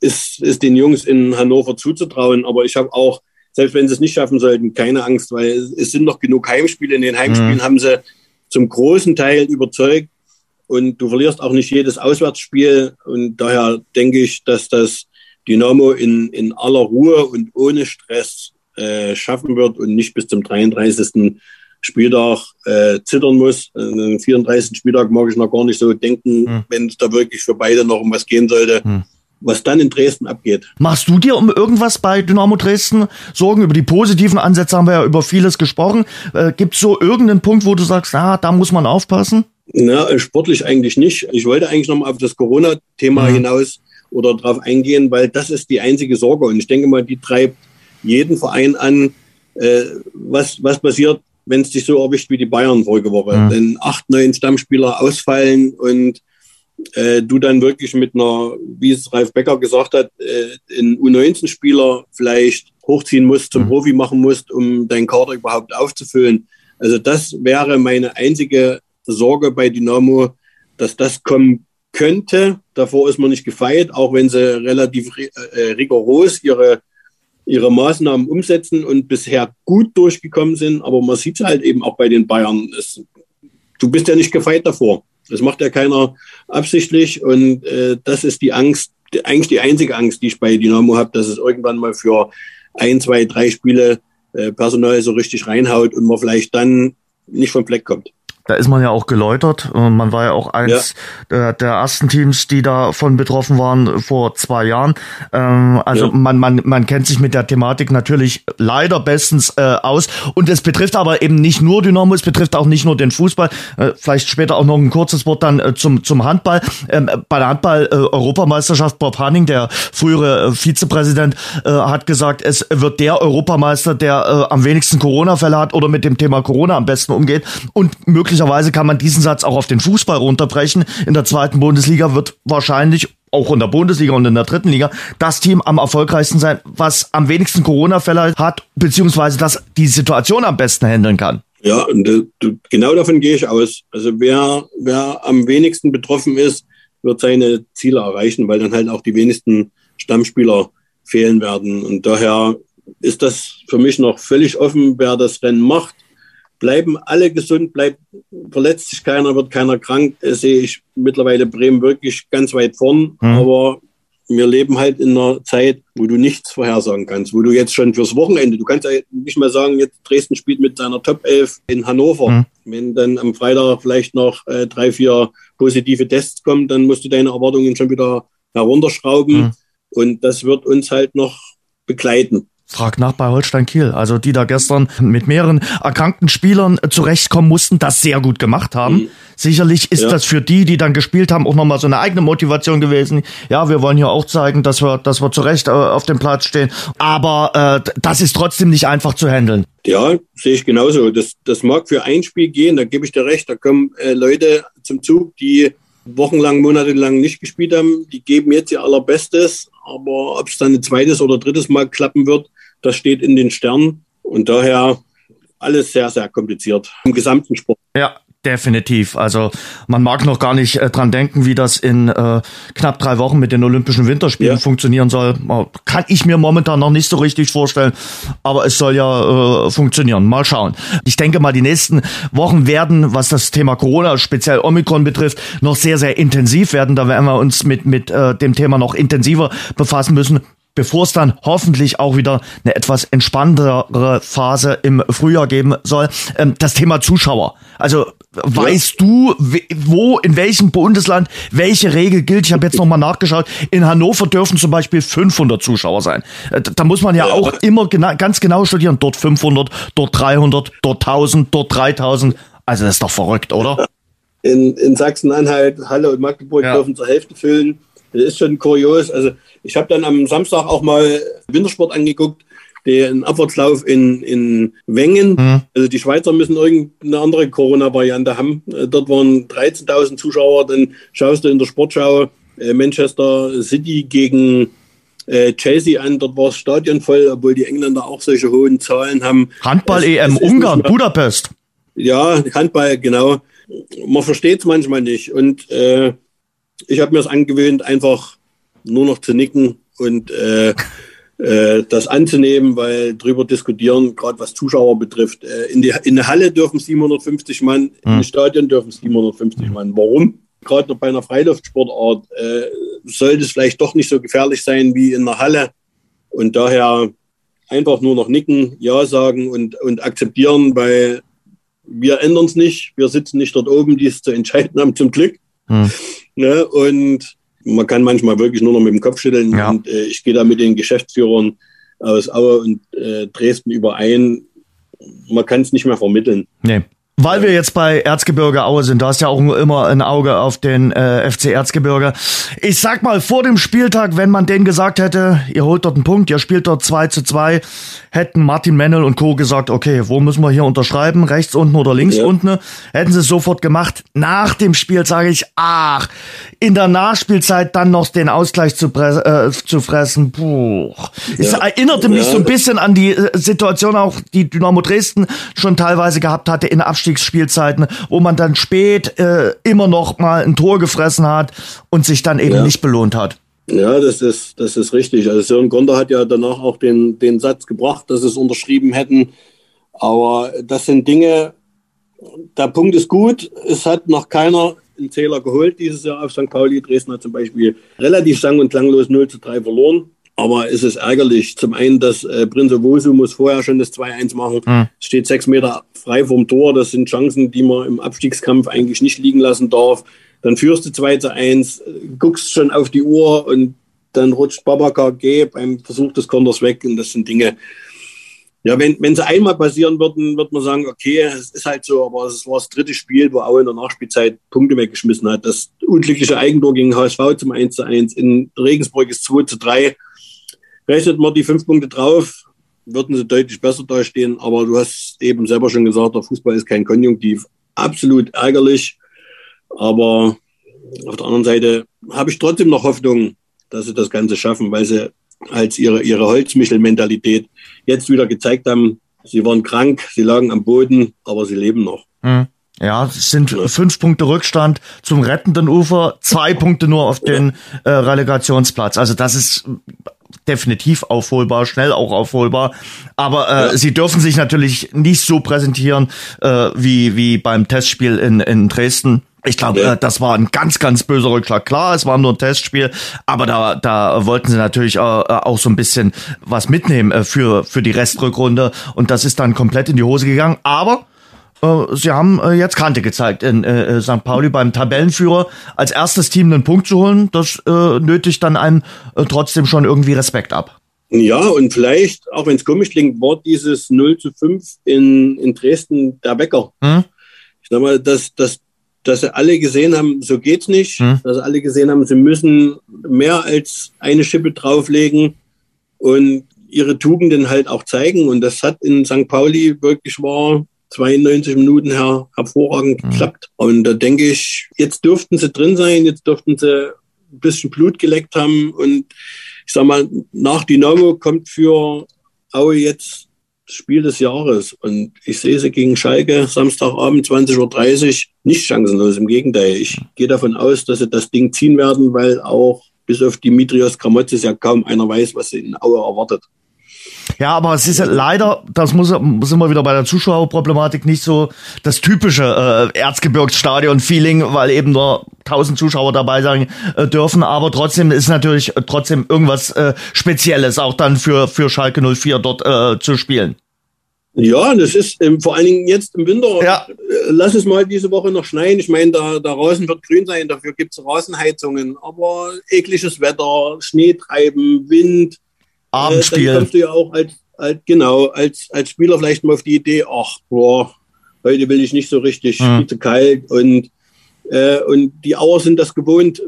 Ist, ist den Jungs in Hannover zuzutrauen. Aber ich habe auch, selbst wenn sie es nicht schaffen sollten, keine Angst, weil es sind noch genug Heimspiele. In den Heimspielen mhm. haben sie zum großen Teil überzeugt und du verlierst auch nicht jedes Auswärtsspiel. Und daher denke ich, dass das Dynamo in, in aller Ruhe und ohne Stress äh, schaffen wird und nicht bis zum 33. Spieltag äh, zittern muss. Den 34. Spieltag mag ich noch gar nicht so denken, hm. wenn es da wirklich für beide noch um was gehen sollte. Hm was dann in Dresden abgeht. Machst du dir um irgendwas bei Dynamo Dresden Sorgen? Über die positiven Ansätze haben wir ja über vieles gesprochen. Äh, Gibt es so irgendeinen Punkt, wo du sagst, ah, da muss man aufpassen? Na, sportlich eigentlich nicht. Ich wollte eigentlich nochmal auf das Corona-Thema mhm. hinaus oder darauf eingehen, weil das ist die einzige Sorge. Und ich denke mal, die treibt jeden Verein an, äh, was, was passiert, wenn es dich so erwischt wie die Bayern vorige Woche. Mhm. Wenn acht, neun Stammspieler ausfallen und äh, du dann wirklich mit einer, wie es Ralf Becker gesagt hat, äh, einen U19-Spieler vielleicht hochziehen musst, zum mhm. Profi machen musst, um deinen Kader überhaupt aufzufüllen. Also das wäre meine einzige Sorge bei Dynamo, dass das kommen könnte. Davor ist man nicht gefeit, auch wenn sie relativ äh, rigoros ihre, ihre Maßnahmen umsetzen und bisher gut durchgekommen sind. Aber man sieht es halt eben auch bei den Bayern. Es, du bist ja nicht gefeit davor. Das macht ja keiner absichtlich und äh, das ist die Angst, eigentlich die einzige Angst, die ich bei Dynamo habe, dass es irgendwann mal für ein, zwei, drei Spiele äh, Personal so richtig reinhaut und man vielleicht dann nicht vom Fleck kommt. Da ist man ja auch geläutert. Man war ja auch eins ja. Der, ersten Teams, die davon betroffen waren vor zwei Jahren. Ähm, also ja. man, man, man kennt sich mit der Thematik natürlich leider bestens äh, aus. Und es betrifft aber eben nicht nur Dynamo, es betrifft auch nicht nur den Fußball. Äh, vielleicht später auch noch ein kurzes Wort dann äh, zum, zum Handball. Ähm, bei der Handball-Europameisterschaft Bob Hanning, der frühere Vizepräsident, hat gesagt, es wird der Europameister, der am wenigsten Corona-Fälle hat oder mit dem Thema Corona am besten umgeht und möglicherweise möglicherweise kann man diesen Satz auch auf den Fußball runterbrechen. In der zweiten Bundesliga wird wahrscheinlich auch in der Bundesliga und in der dritten Liga das Team am erfolgreichsten sein, was am wenigsten Corona-Fälle hat, beziehungsweise das die Situation am besten handeln kann. Ja, äh, genau davon gehe ich aus. Also wer, wer am wenigsten betroffen ist, wird seine Ziele erreichen, weil dann halt auch die wenigsten Stammspieler fehlen werden. Und daher ist das für mich noch völlig offen, wer das Rennen macht bleiben alle gesund, bleibt, verletzt sich keiner, wird keiner krank, sehe ich mittlerweile Bremen wirklich ganz weit vorn. Mhm. Aber wir leben halt in einer Zeit, wo du nichts vorhersagen kannst, wo du jetzt schon fürs Wochenende, du kannst ja nicht mal sagen, jetzt Dresden spielt mit seiner Top 11 in Hannover. Mhm. Wenn dann am Freitag vielleicht noch äh, drei, vier positive Tests kommen, dann musst du deine Erwartungen schon wieder herunterschrauben. Mhm. Und das wird uns halt noch begleiten. Frag nach bei Holstein Kiel. Also die da gestern mit mehreren erkrankten Spielern zurechtkommen mussten, das sehr gut gemacht haben. Mhm. Sicherlich ist ja. das für die, die dann gespielt haben, auch nochmal so eine eigene Motivation gewesen. Ja, wir wollen hier auch zeigen, dass wir, dass wir zurecht äh, auf dem Platz stehen. Aber äh, das ist trotzdem nicht einfach zu handeln. Ja, sehe ich genauso. Das, das mag für ein Spiel gehen, da gebe ich dir recht. Da kommen äh, Leute zum Zug, die wochenlang, monatelang nicht gespielt haben. Die geben jetzt ihr allerbestes. Aber ob es dann ein zweites oder drittes Mal klappen wird, das steht in den Sternen und daher alles sehr, sehr kompliziert im gesamten Sport. Ja, Definitiv. Also man mag noch gar nicht äh, dran denken, wie das in äh, knapp drei Wochen mit den Olympischen Winterspielen ja. funktionieren soll. Kann ich mir momentan noch nicht so richtig vorstellen, aber es soll ja äh, funktionieren. Mal schauen. Ich denke mal, die nächsten Wochen werden, was das Thema Corona, speziell Omikron betrifft, noch sehr, sehr intensiv werden. Da werden wir uns mit, mit äh, dem Thema noch intensiver befassen müssen bevor es dann hoffentlich auch wieder eine etwas entspanntere Phase im Frühjahr geben soll. Ähm, das Thema Zuschauer. Also weißt ja. du, wo, in welchem Bundesland welche Regel gilt? Ich habe jetzt nochmal nachgeschaut. In Hannover dürfen zum Beispiel 500 Zuschauer sein. Äh, da muss man ja, ja auch immer gena ganz genau studieren. Dort 500, dort 300, dort 1000, dort 3000. Also das ist doch verrückt, oder? In, in Sachsen-Anhalt, Halle und Magdeburg ja. dürfen zur Hälfte füllen. Das ist schon kurios. Also ich habe dann am Samstag auch mal Wintersport angeguckt, den Abwärtslauf in, in Wengen. Mhm. Also die Schweizer müssen irgendeine andere Corona-Variante haben. Äh, dort waren 13.000 Zuschauer. Dann schaust du in der Sportschau äh, Manchester City gegen äh, Chelsea an. Dort war das Stadion voll, obwohl die Engländer auch solche hohen Zahlen haben. Handball-EM Ungarn, Budapest. Ja, Handball, genau. Man versteht es manchmal nicht. Und äh, ich habe mir es angewöhnt, einfach nur noch zu nicken und äh, äh, das anzunehmen, weil drüber diskutieren, gerade was Zuschauer betrifft. Äh, in, die, in der Halle dürfen 750 Mann, mhm. im Stadion dürfen 750 Mann. Warum? gerade bei einer Freiluftsportart äh, sollte es vielleicht doch nicht so gefährlich sein wie in der Halle. Und daher einfach nur noch nicken, Ja sagen und, und akzeptieren, weil wir ändern es nicht. Wir sitzen nicht dort oben, die es zu entscheiden haben, zum Glück. Hm. Ne? Und man kann manchmal wirklich nur noch mit dem Kopf schütteln. Ja. Und äh, ich gehe da mit den Geschäftsführern aus Aue und äh, Dresden überein. Man kann es nicht mehr vermitteln. Nee. Weil wir jetzt bei Erzgebirge Aue sind, du hast ja auch immer ein Auge auf den äh, FC Erzgebirge. Ich sag mal, vor dem Spieltag, wenn man denen gesagt hätte, ihr holt dort einen Punkt, ihr spielt dort 2 zu 2, hätten Martin Mennel und Co. gesagt, okay, wo müssen wir hier unterschreiben? Rechts unten oder links ja. unten? Hätten sie es sofort gemacht. Nach dem Spiel sage ich, ach, in der Nachspielzeit dann noch den Ausgleich zu, äh, zu fressen. Puh. Es erinnerte mich ja. so ein bisschen an die äh, Situation auch, die Dynamo Dresden schon teilweise gehabt hatte in Abstieg Aufstiegsspielzeiten, wo man dann spät äh, immer noch mal ein Tor gefressen hat und sich dann eben ja. nicht belohnt hat. Ja, das ist, das ist richtig. Also Sören Gonder hat ja danach auch den, den Satz gebracht, dass sie es unterschrieben hätten. Aber das sind Dinge, der Punkt ist gut. Es hat noch keiner einen Zähler geholt dieses Jahr auf St. Pauli. Dresden hat zum Beispiel relativ sang- und klanglos 0 zu 3 verloren. Aber es ist ärgerlich. Zum einen, dass äh, Prinz Wosu muss vorher schon das 2-1 machen. Mhm. Steht sechs Meter frei vom Tor. Das sind Chancen, die man im Abstiegskampf eigentlich nicht liegen lassen darf. Dann führst du 2 zu 1, guckst schon auf die Uhr und dann rutscht Babaka G beim Versuch des Konters weg. Und das sind Dinge, ja, wenn, wenn sie einmal passieren würden, wird man sagen, okay, es ist halt so, aber es war das dritte Spiel, wo auch in der Nachspielzeit Punkte weggeschmissen hat. Das unglückliche Eigentor gegen HSV zum 1 zu 1. In Regensburg ist 2 zu 3. Rechnet man die fünf Punkte drauf, würden sie deutlich besser dastehen. Aber du hast eben selber schon gesagt, der Fußball ist kein Konjunktiv. Absolut ärgerlich. Aber auf der anderen Seite habe ich trotzdem noch Hoffnung, dass sie das Ganze schaffen, weil sie als ihre, ihre Holzmichel-Mentalität jetzt wieder gezeigt haben, sie waren krank, sie lagen am Boden, aber sie leben noch. Mhm. Ja, es sind fünf Punkte Rückstand zum rettenden Ufer, zwei Punkte nur auf den äh, Relegationsplatz. Also das ist definitiv aufholbar, schnell auch aufholbar. Aber äh, ja. sie dürfen sich natürlich nicht so präsentieren äh, wie, wie beim Testspiel in, in Dresden. Ich glaube, ja. äh, das war ein ganz, ganz böser Rückschlag. Klar, es war nur ein Testspiel, aber da, da wollten sie natürlich äh, auch so ein bisschen was mitnehmen äh, für, für die Restrückrunde. Und das ist dann komplett in die Hose gegangen. Aber äh, sie haben äh, jetzt Kante gezeigt in äh, äh St. Pauli beim Tabellenführer als erstes Team einen Punkt zu holen. Das äh, nötigt dann einem äh, trotzdem schon irgendwie Respekt ab. Ja, und vielleicht, auch wenn es komisch klingt, war dieses 0 zu 5 in, in Dresden der Wecker. Hm? Ich sag mal, dass, dass, dass sie alle gesehen haben, so geht's nicht. Hm? Dass sie alle gesehen haben, sie müssen mehr als eine Schippe drauflegen und ihre Tugenden halt auch zeigen. Und das hat in St. Pauli wirklich war 92 Minuten her hervorragend mhm. geklappt. Und da denke ich, jetzt dürften sie drin sein, jetzt dürften sie ein bisschen Blut geleckt haben. Und ich sag mal, nach Dynamo kommt für Aue jetzt das Spiel des Jahres. Und ich sehe sie gegen Schalke Samstagabend 20.30 Uhr nicht chancenlos. Im Gegenteil, ich gehe davon aus, dass sie das Ding ziehen werden, weil auch bis auf Dimitrios Kramotzes ja kaum einer weiß, was sie in Aue erwartet. Ja, aber es ist ja leider, das muss, sind wir wieder bei der Zuschauerproblematik, nicht so das typische äh, Erzgebirgsstadion-Feeling, weil eben nur 1000 Zuschauer dabei sein äh, dürfen. Aber trotzdem ist natürlich trotzdem irgendwas äh, Spezielles auch dann für, für Schalke 04 dort äh, zu spielen. Ja, das ist ähm, vor allen Dingen jetzt im Winter. Ja. Äh, lass es mal diese Woche noch schneien. Ich meine, der, der Rasen wird grün sein, dafür gibt es Rasenheizungen. Aber ekliges Wetter, Schneetreiben, Wind Äh, dann kommst du ja auch als, als, genau, als, als Spieler vielleicht mal auf die Idee, ach, boah, heute will ich nicht so richtig, mhm. zu kalt und, äh, und die Auer sind das gewohnt.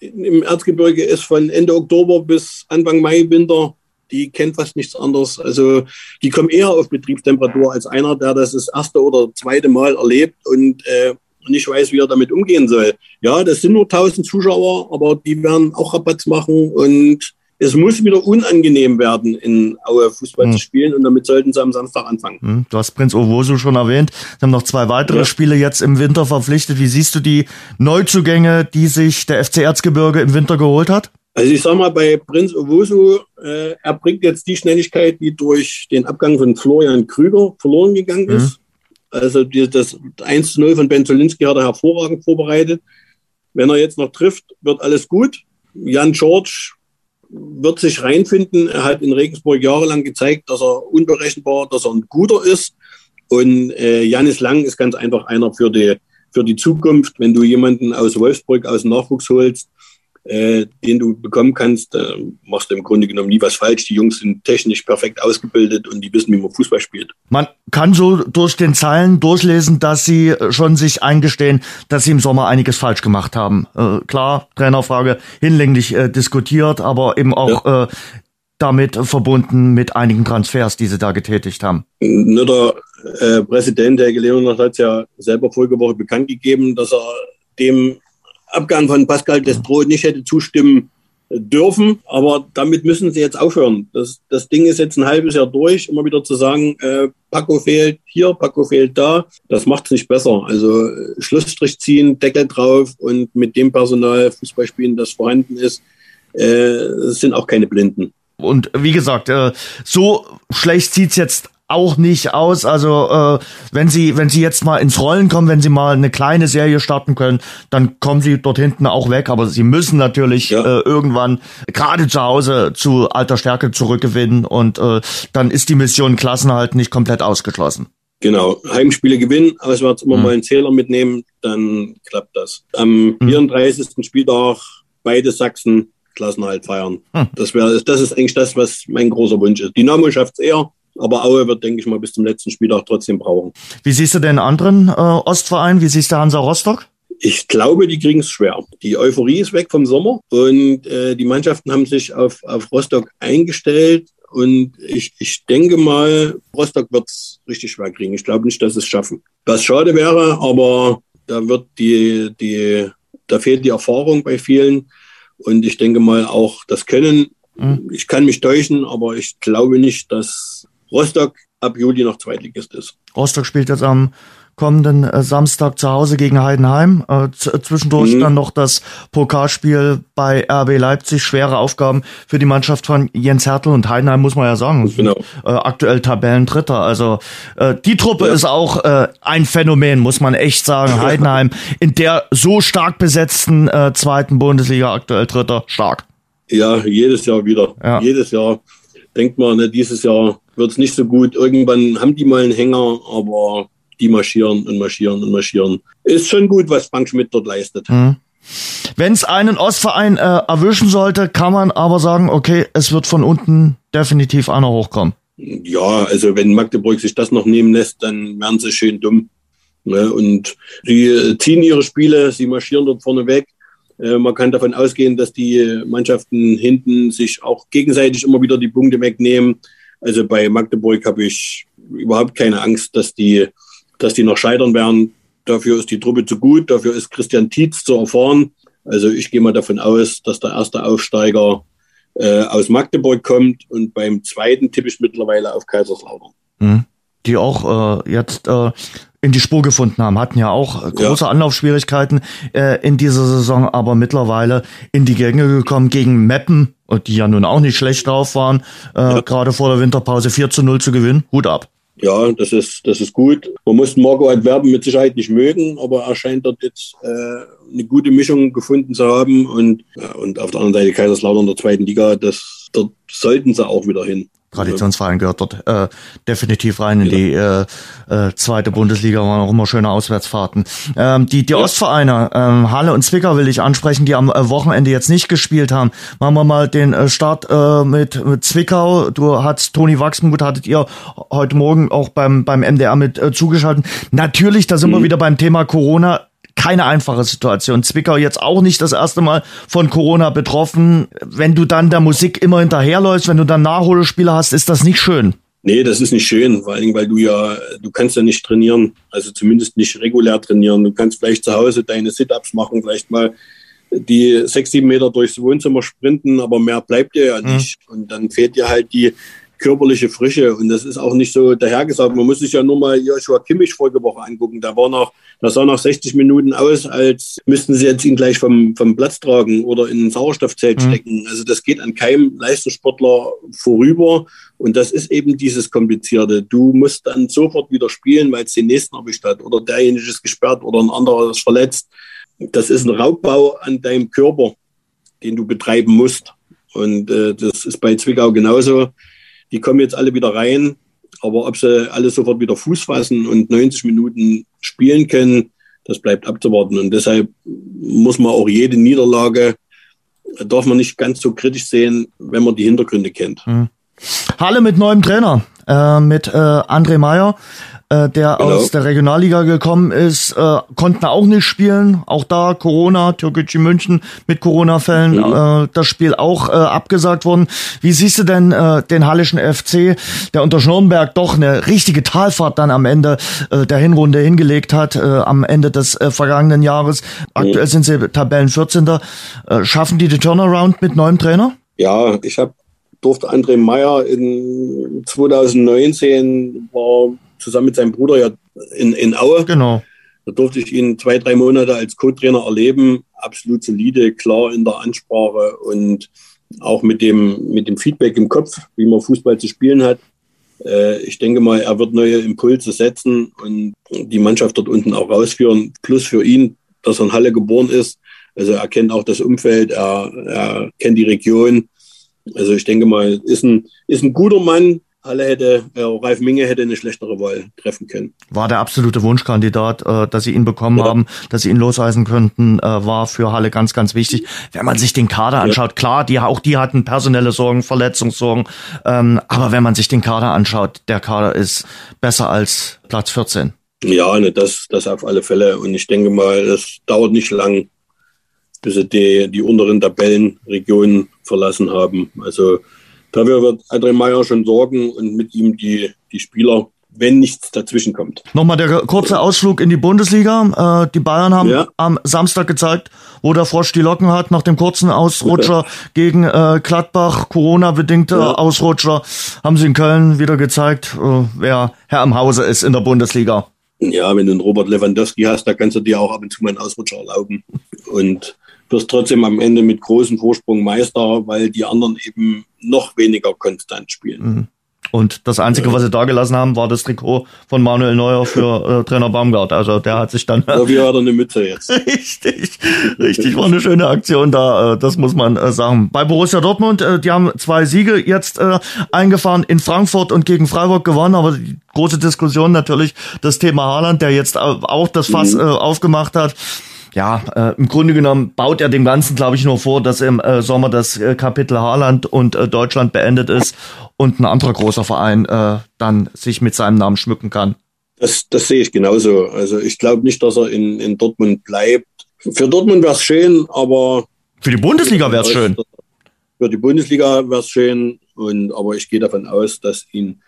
Im Erzgebirge ist von Ende Oktober bis Anfang Mai Winter, die kennt fast nichts anderes. Also die kommen eher auf Betriebstemperatur als einer, der das das erste oder zweite Mal erlebt und äh, nicht weiß, wie er damit umgehen soll. Ja, das sind nur 1000 Zuschauer, aber die werden auch Rabatz machen und es muss wieder unangenehm werden, in Aue Fußball mhm. zu spielen und damit sollten sie am Samstag anfangen. Mhm. Du hast Prinz Owosu schon erwähnt. Sie haben noch zwei weitere ja. Spiele jetzt im Winter verpflichtet. Wie siehst du die Neuzugänge, die sich der FC Erzgebirge im Winter geholt hat? Also ich sag mal, bei Prinz Owosu, äh, er bringt jetzt die Schnelligkeit, die durch den Abgang von Florian Krüger verloren gegangen ist. Mhm. Also die, das 1 zu 0 von Ben Zolinski hat er hervorragend vorbereitet. Wenn er jetzt noch trifft, wird alles gut. Jan George wird sich reinfinden. Er hat in Regensburg jahrelang gezeigt, dass er unberechenbar, dass er ein guter ist. Und äh, Janis Lang ist ganz einfach einer für die, für die Zukunft. Wenn du jemanden aus Wolfsburg aus dem Nachwuchs holst, äh, den du bekommen kannst, äh, machst du im Grunde genommen nie was falsch. Die Jungs sind technisch perfekt ausgebildet und die wissen, wie man Fußball spielt. Man kann so durch den Zeilen durchlesen, dass sie schon sich eingestehen, dass sie im Sommer einiges falsch gemacht haben. Äh, klar, Trainerfrage hinlänglich äh, diskutiert, aber eben auch ja. äh, damit verbunden mit einigen Transfers, die sie da getätigt haben. Nur der äh, Präsident, der Leonard, hat es ja selber vorige Woche bekannt gegeben, dass er dem Abgang von Pascal Destro nicht hätte zustimmen dürfen. Aber damit müssen sie jetzt aufhören. Das, das Ding ist jetzt ein halbes Jahr durch, immer wieder zu sagen, äh, Paco fehlt hier, Paco fehlt da. Das macht es nicht besser. Also äh, Schlussstrich ziehen, Deckel drauf und mit dem Personal Fußball spielen, das vorhanden ist, äh, sind auch keine Blinden. Und wie gesagt, äh, so schlecht sieht's jetzt auch nicht aus. Also äh, wenn sie wenn sie jetzt mal ins Rollen kommen, wenn sie mal eine kleine Serie starten können, dann kommen sie dort hinten auch weg. Aber sie müssen natürlich ja. äh, irgendwann gerade zu Hause zu alter Stärke zurückgewinnen und äh, dann ist die Mission Klassenhalt nicht komplett ausgeschlossen. Genau, Heimspiele gewinnen, auswärts immer mhm. mal einen Zähler mitnehmen, dann klappt das. Am mhm. 34. Spieltag beide Sachsen Klassenhalt feiern. Mhm. Das wäre, das ist eigentlich das, was mein großer Wunsch ist. Dynamo schafft es eher, aber Aue wird, denke ich mal, bis zum letzten Spieltag trotzdem brauchen. Wie siehst du den anderen äh, Ostverein? Wie siehst du Hansa Rostock? Ich glaube, die kriegen es schwer. Die Euphorie ist weg vom Sommer und äh, die Mannschaften haben sich auf, auf Rostock eingestellt. Und ich, ich denke mal, Rostock wird es richtig schwer kriegen. Ich glaube nicht, dass es schaffen. Was schade wäre, aber da wird die, die, da fehlt die Erfahrung bei vielen. Und ich denke mal auch das Können. Mhm. Ich kann mich täuschen, aber ich glaube nicht, dass Rostock ab Juli noch Zweitligist ist. Rostock spielt jetzt am kommenden äh, Samstag zu Hause gegen Heidenheim. Äh, zwischendurch mhm. dann noch das Pokalspiel bei RB Leipzig. Schwere Aufgaben für die Mannschaft von Jens Hertel und Heidenheim muss man ja sagen. Genau. Äh, aktuell Tabellendritter. Also äh, die Truppe ja. ist auch äh, ein Phänomen, muss man echt sagen. Heidenheim in der so stark besetzten äh, zweiten Bundesliga aktuell Dritter stark. Ja, jedes Jahr wieder. Ja. Jedes Jahr denkt man, ne, dieses Jahr wird es nicht so gut. Irgendwann haben die mal einen Hänger, aber die marschieren und marschieren und marschieren. Ist schon gut, was Frank Schmidt dort leistet. Mhm. Wenn es einen Ostverein äh, erwischen sollte, kann man aber sagen, okay, es wird von unten definitiv einer hochkommen. Ja, also wenn Magdeburg sich das noch nehmen lässt, dann werden sie schön dumm. Ne? Und sie ziehen ihre Spiele, sie marschieren dort vorne weg. Äh, man kann davon ausgehen, dass die Mannschaften hinten sich auch gegenseitig immer wieder die Punkte wegnehmen. Also bei Magdeburg habe ich überhaupt keine Angst, dass die, dass die noch scheitern werden. Dafür ist die Truppe zu gut, dafür ist Christian Tietz zu erfahren. Also ich gehe mal davon aus, dass der erste Aufsteiger äh, aus Magdeburg kommt und beim zweiten tippe ich mittlerweile auf Kaiserslautern. Mhm. Die auch äh, jetzt äh, in die Spur gefunden haben, hatten ja auch große ja. Anlaufschwierigkeiten äh, in dieser Saison, aber mittlerweile in die Gänge gekommen gegen Meppen, die ja nun auch nicht schlecht drauf waren, äh, ja. gerade vor der Winterpause 4 zu 0 zu gewinnen. Hut ab. Ja, das ist, das ist gut. Man muss Marco Antwerpen mit Sicherheit nicht mögen, aber er scheint dort jetzt äh, eine gute Mischung gefunden zu haben. Und, ja, und auf der anderen Seite Kaiserslautern in der zweiten Liga, das, dort sollten sie auch wieder hin. Traditionsverein gehört dort äh, definitiv rein in die äh, äh, zweite Bundesliga, waren auch immer schöne Auswärtsfahrten. Ähm, die die ja. Ostvereine, ähm, Halle und Zwickau will ich ansprechen, die am äh, Wochenende jetzt nicht gespielt haben. Machen wir mal den äh, Start äh, mit, mit Zwickau. Du hast Toni Wachsmuth, hattet ihr heute Morgen auch beim, beim MDR mit äh, zugeschaltet. Natürlich, da sind mhm. wir wieder beim Thema Corona keine einfache Situation. Zwickau jetzt auch nicht das erste Mal von Corona betroffen. Wenn du dann der Musik immer hinterherläufst, wenn du dann Nachholspiele hast, ist das nicht schön. Nee, das ist nicht schön, vor allem, weil du ja, du kannst ja nicht trainieren, also zumindest nicht regulär trainieren. Du kannst vielleicht zu Hause deine Sit-Ups machen, vielleicht mal die sechs, sieben Meter durchs Wohnzimmer sprinten, aber mehr bleibt dir ja mhm. nicht. Mhm. Und dann fehlt dir halt die körperliche Frische. Und das ist auch nicht so dahergesagt. Man muss sich ja nur mal Joshua Kimmich vorige Woche angucken. Der war nach, das sah nach 60 Minuten aus, als müssten sie jetzt ihn gleich vom, vom Platz tragen oder in ein Sauerstoffzelt mhm. stecken. Also das geht an keinem Leistungssportler vorüber. Und das ist eben dieses Komplizierte. Du musst dann sofort wieder spielen, weil es den nächsten erwischt hat oder derjenige ist gesperrt oder ein anderer ist verletzt. das ist ein Raubbau an deinem Körper, den du betreiben musst. Und äh, das ist bei Zwickau genauso. Die kommen jetzt alle wieder rein, aber ob sie alle sofort wieder Fuß fassen und 90 Minuten spielen können, das bleibt abzuwarten. Und deshalb muss man auch jede Niederlage, darf man nicht ganz so kritisch sehen, wenn man die Hintergründe kennt. Mhm. Halle mit neuem Trainer, äh, mit äh, André Meyer äh, der genau. aus der Regionalliga gekommen ist, äh, konnten auch nicht spielen. Auch da Corona, Türkgücü München mit Corona-Fällen, mhm. äh, das Spiel auch äh, abgesagt worden. Wie siehst du denn äh, den Hallischen FC, der unter Schnurrenberg doch eine richtige Talfahrt dann am Ende äh, der Hinrunde hingelegt hat, äh, am Ende des äh, vergangenen Jahres. Aktuell mhm. sind sie Tabellen 14. Äh, schaffen die den Turnaround mit neuem Trainer? Ja, ich habe durfte André Meyer in 2019 war zusammen mit seinem Bruder ja in, in Aue. Genau. Da durfte ich ihn zwei, drei Monate als Co-Trainer erleben. Absolut solide, klar in der Ansprache und auch mit dem, mit dem Feedback im Kopf, wie man Fußball zu spielen hat. Äh, ich denke mal, er wird neue Impulse setzen und die Mannschaft dort unten auch rausführen. Plus für ihn, dass er in Halle geboren ist. Also er kennt auch das Umfeld, er, er kennt die Region. Also ich denke mal, ist ein, ist ein guter Mann, alle hätte, äh, Ralf Minge hätte eine schlechtere Wahl treffen können. War der absolute Wunschkandidat, äh, dass sie ihn bekommen ja. haben, dass sie ihn loseisen könnten, äh, war für Halle ganz, ganz wichtig. Wenn man sich den Kader anschaut, ja. klar, die, auch die hatten personelle Sorgen, Verletzungssorgen, ähm, aber wenn man sich den Kader anschaut, der Kader ist besser als Platz 14. Ja, ne, das, das auf alle Fälle. Und ich denke mal, es dauert nicht lang, bis sie die, die unteren Tabellenregionen verlassen haben. Also Dafür wird Adrian Meyer schon sorgen und mit ihm die, die Spieler, wenn nichts dazwischen kommt. Nochmal der kurze Ausflug in die Bundesliga. Äh, die Bayern haben ja. am Samstag gezeigt, wo der Frosch die Locken hat, nach dem kurzen Ausrutscher gegen äh, Gladbach, Corona-bedingte ja. Ausrutscher, haben sie in Köln wieder gezeigt, äh, wer Herr im Hause ist in der Bundesliga. Ja, wenn du einen Robert Lewandowski hast, da kannst du dir auch ab und zu mal einen Ausrutscher erlauben. Und wirst trotzdem am Ende mit großem Vorsprung Meister, weil die anderen eben noch weniger konstant spielen. Mhm. Und das Einzige, was sie da gelassen haben, war das Trikot von Manuel Neuer für äh, Trainer Baumgart. Also der hat sich dann. Ja, wie hat er eine Mütze jetzt? richtig, richtig, war eine schöne Aktion da, äh, das muss man äh, sagen. Bei Borussia Dortmund, äh, die haben zwei Siege jetzt äh, eingefahren in Frankfurt und gegen Freiburg gewonnen, aber die große Diskussion natürlich das Thema Haaland, der jetzt auch das Fass mhm. äh, aufgemacht hat ja, äh, im Grunde genommen baut er dem Ganzen, glaube ich, nur vor, dass im äh, Sommer das äh, Kapitel Haaland und äh, Deutschland beendet ist und ein anderer großer Verein äh, dann sich mit seinem Namen schmücken kann. Das, das sehe ich genauso. Also ich glaube nicht, dass er in, in Dortmund bleibt. Für Dortmund wäre es schön, aber. Für die Bundesliga wäre es schön. Für die Bundesliga wäre es schön. Und, aber ich gehe davon aus, dass ihn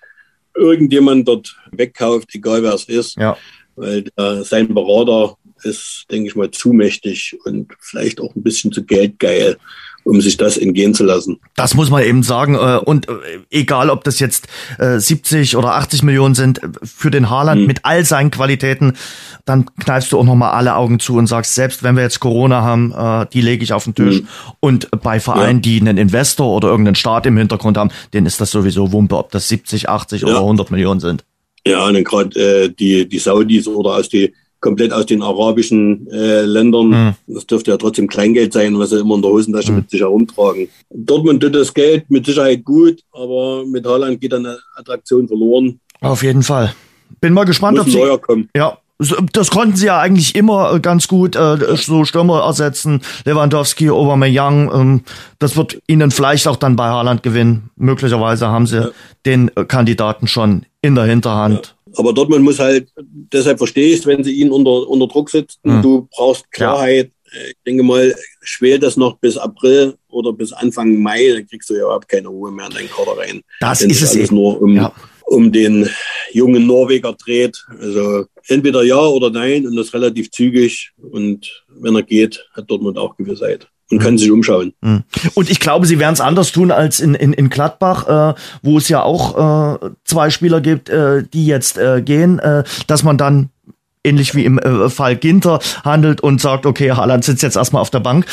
irgendjemand dort wegkauft, egal wer es ist. Ja. Weil äh, sein Berater ist, denke ich mal, zu mächtig und vielleicht auch ein bisschen zu geldgeil, um sich das entgehen zu lassen. Das muss man eben sagen. Äh, und äh, egal, ob das jetzt 70 äh, oder 80 Millionen sind, für den Haaland hm. mit all seinen Qualitäten, dann kneifst du auch nochmal alle Augen zu und sagst, selbst wenn wir jetzt Corona haben, die lege ich auf den Tisch. Hm. Und bei Vereinen, ja. die einen Investor oder irgendeinen Staat im Hintergrund haben, denen ist das sowieso Wumpe, ob das 70, 80 ja. oder 100 Millionen sind. Ja, und gerade äh, die, die Saudis oder aus die komplett aus den arabischen äh, Ländern. Mhm. Das dürfte ja trotzdem Kleingeld sein, was sie immer in der Hosentasche mhm. mit sich herumtragen. Dortmund tut das Geld mit Sicherheit gut, aber mit Haaland geht dann eine Attraktion verloren. Auf jeden Fall. Bin mal gespannt, Muss ob sie, kommen. Ja, das konnten sie ja eigentlich immer äh, ganz gut äh, so Stürmer ersetzen. Lewandowski, Aubameyang. Ähm, das wird ihnen vielleicht auch dann bei Haaland gewinnen. Möglicherweise haben sie ja. den äh, Kandidaten schon in der Hinterhand. Ja. Aber Dortmund muss halt, deshalb verstehe ich es, wenn sie ihn unter, unter Druck setzen. Mhm. Du brauchst Klarheit. Ja. Ich denke mal, schwer das noch bis April oder bis Anfang Mai, dann kriegst du ja überhaupt keine Ruhe mehr in deinen Kader rein. Das ist es eben. nur um, ja. um den jungen Norweger dreht. Also entweder ja oder nein und das relativ zügig. Und wenn er geht, hat Dortmund auch Gewissheit und können sich umschauen. Mhm. Und ich glaube, sie werden es anders tun als in, in, in Gladbach, äh, wo es ja auch äh, zwei Spieler gibt, äh, die jetzt äh, gehen, äh, dass man dann ähnlich wie im äh, Fall Ginter handelt und sagt, okay, Haaland sitzt jetzt erstmal auf der Bank.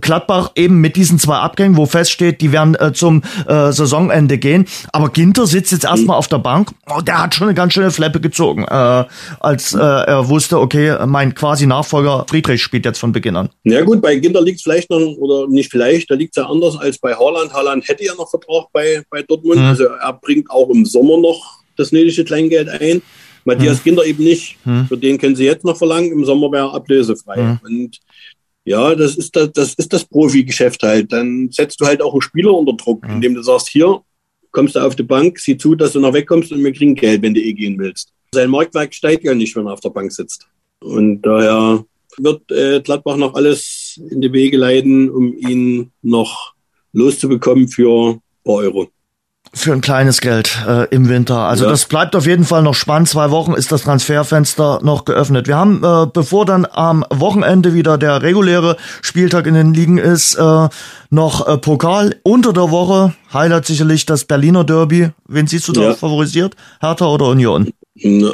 Gladbach eben mit diesen zwei Abgängen, wo feststeht, die werden äh, zum äh, Saisonende gehen. Aber Ginter sitzt jetzt erstmal auf der Bank. Oh, der hat schon eine ganz schöne Fleppe gezogen, äh, als er wusste, okay, mein quasi Nachfolger Friedrich spielt jetzt von Beginn an. Ja gut, bei Ginter liegt es vielleicht noch, oder nicht vielleicht, da liegt es ja anders als bei Haaland. Haaland hätte ja noch Vertrag bei, bei Dortmund. Mhm. Also er bringt auch im Sommer noch das nötige Kleingeld ein. Matthias hm. Kinder eben nicht. Hm. Für den können sie jetzt noch verlangen. Im Sommer wäre er ablösefrei. Hm. Und ja, das ist das, das ist das Profigeschäft halt. Dann setzt du halt auch einen Spieler unter Druck, hm. indem du sagst, hier kommst du auf die Bank, sieh zu, dass du noch wegkommst und wir kriegen Geld, wenn du eh gehen willst. Sein Marktwerk steigt ja nicht, wenn er auf der Bank sitzt. Und daher wird äh, Gladbach noch alles in die Wege leiten, um ihn noch loszubekommen für ein paar Euro für ein kleines Geld äh, im Winter. Also ja. das bleibt auf jeden Fall noch spannend. Zwei Wochen ist das Transferfenster noch geöffnet. Wir haben, äh, bevor dann am Wochenende wieder der reguläre Spieltag in den Ligen ist, äh, noch äh, Pokal unter der Woche. Highlight sicherlich das Berliner Derby. Wen siehst du da ja. favorisiert? Hertha oder Union? Na,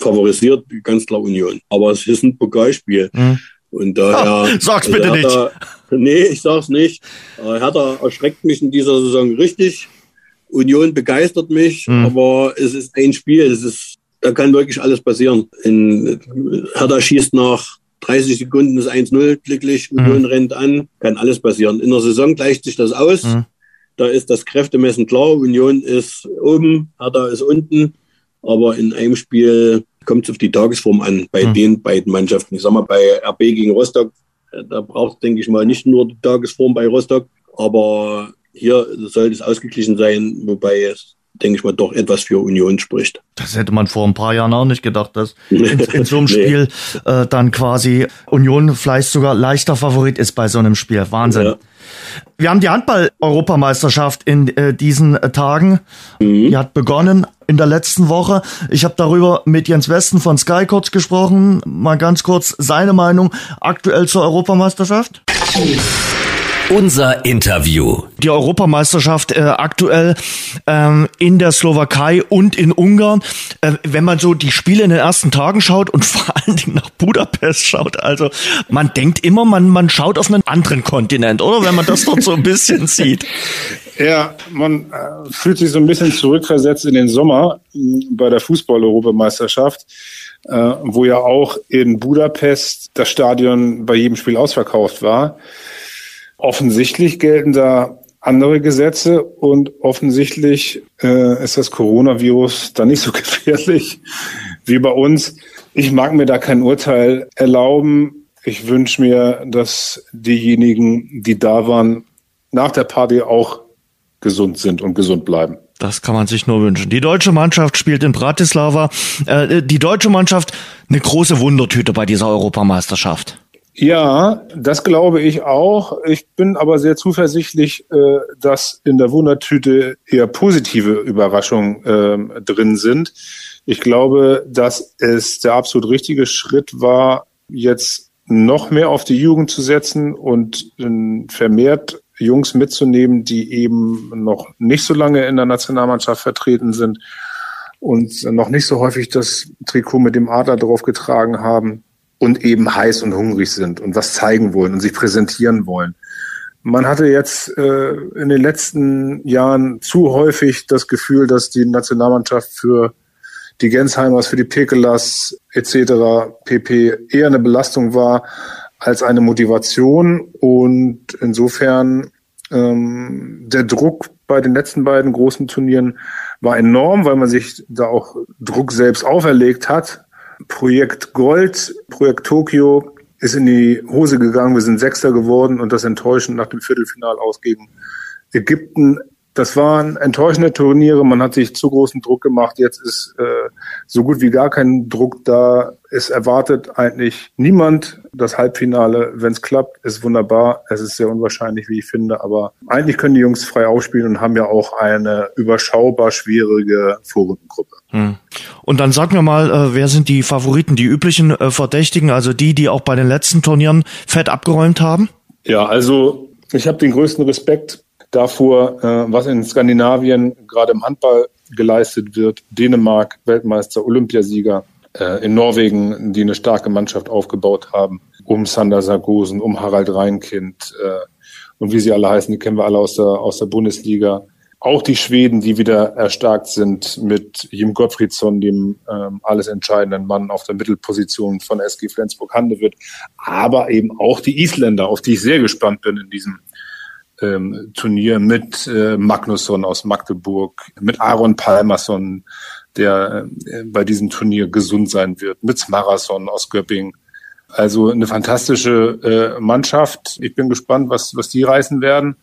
favorisiert ganz klar Union. Aber es ist ein Pokalspiel. Mhm. Und daher. Oh, sag's bitte also Hertha, nicht. Nee, ich sag's nicht. Hertha erschreckt mich in dieser Saison richtig. Union begeistert mich, mhm. aber es ist ein Spiel. Es ist, da kann wirklich alles passieren. In, Hertha schießt nach 30 Sekunden ist 1-0 glücklich, mhm. Union rennt an, kann alles passieren. In der Saison gleicht sich das aus. Mhm. Da ist das Kräftemessen klar. Union ist oben, Hertha ist unten. Aber in einem Spiel kommt es auf die Tagesform an, bei mhm. den beiden Mannschaften. Ich sag mal, bei RB gegen Rostock, äh, da braucht es, denke ich mal, nicht nur die Tagesform bei Rostock, aber hier sollte es ausgeglichen sein, wobei es, denke ich mal, doch etwas für Union spricht. Das hätte man vor ein paar Jahren auch nicht gedacht, dass in, in so einem Spiel äh, dann quasi Union vielleicht sogar leichter Favorit ist bei so einem Spiel. Wahnsinn. Ja. Wir haben die Handball-Europameisterschaft in äh, diesen äh, Tagen. Mhm. Die hat begonnen in der letzten Woche. Ich habe darüber mit Jens Westen von Sky kurz gesprochen. Mal ganz kurz seine Meinung aktuell zur Europameisterschaft. Unser Interview. Die Europameisterschaft äh, aktuell ähm, in der Slowakei und in Ungarn. Äh, wenn man so die Spiele in den ersten Tagen schaut und vor allen Dingen nach Budapest schaut, also man denkt immer, man, man schaut auf einen anderen Kontinent, oder? Wenn man das dort so ein bisschen sieht. Ja, man äh, fühlt sich so ein bisschen zurückversetzt in den Sommer bei der Fußball-Europameisterschaft, äh, wo ja auch in Budapest das Stadion bei jedem Spiel ausverkauft war. Offensichtlich gelten da andere Gesetze und offensichtlich äh, ist das Coronavirus da nicht so gefährlich wie bei uns. Ich mag mir da kein Urteil erlauben. Ich wünsche mir, dass diejenigen, die da waren, nach der Party auch gesund sind und gesund bleiben. Das kann man sich nur wünschen. Die deutsche Mannschaft spielt in Bratislava. Äh, die deutsche Mannschaft eine große Wundertüte bei dieser Europameisterschaft. Ja, das glaube ich auch. Ich bin aber sehr zuversichtlich, äh, dass in der Wundertüte eher positive Überraschungen äh, drin sind. Ich glaube, dass es der absolut richtige Schritt war, jetzt noch mehr auf die Jugend zu setzen und äh, vermehrt Jungs mitzunehmen, die eben noch nicht so lange in der Nationalmannschaft vertreten sind und noch nicht so häufig das Trikot mit dem Adler drauf getragen haben und eben heiß und hungrig sind und was zeigen wollen und sich präsentieren wollen. Man hatte jetzt äh, in den letzten Jahren zu häufig das Gefühl, dass die Nationalmannschaft für die Gensheimers, für die Pekelas etc. pp. eher eine Belastung war als eine Motivation. Und insofern ähm, der Druck bei den letzten beiden großen Turnieren war enorm, weil man sich da auch Druck selbst auferlegt hat. Projekt Gold, Projekt Tokio ist in die Hose gegangen. Wir sind Sechster geworden und das enttäuschend nach dem Viertelfinal aus gegen Ägypten. Das waren enttäuschende Turniere. Man hat sich zu großen Druck gemacht. Jetzt ist äh, so gut wie gar kein Druck da. Es erwartet eigentlich niemand das Halbfinale. Wenn es klappt, ist wunderbar. Es ist sehr unwahrscheinlich, wie ich finde. Aber eigentlich können die Jungs frei aufspielen und haben ja auch eine überschaubar schwierige Vorrundengruppe. Hm. Und dann sag mir mal, äh, wer sind die Favoriten, die üblichen äh, Verdächtigen, also die, die auch bei den letzten Turnieren fett abgeräumt haben? Ja, also ich habe den größten Respekt davor, äh, was in Skandinavien gerade im Handball geleistet wird. Dänemark, Weltmeister, Olympiasieger. äh, in Norwegen, die eine starke Mannschaft aufgebaut haben, um Sander Sargosen, um Harald Reinkind äh, und wie sie alle heißen, die kennen wir alle aus der, aus der Bundesliga. Auch die Schweden, die wieder erstarkt sind mit Jim Gottfriedsson, dem ähm, alles entscheidenden Mann auf der Mittelposition von SG Flensburg-Handewitt, aber eben auch die Isländer, auf die ich sehr gespannt bin in diesem ähm, Turnier mit äh, Magnusson aus Magdeburg, mit Aaron Palmerson, der äh, bei diesem Turnier gesund sein wird, mit Smarason aus Göppingen. Also eine fantastische äh, Mannschaft. Ich bin gespannt, was, was die reißen werden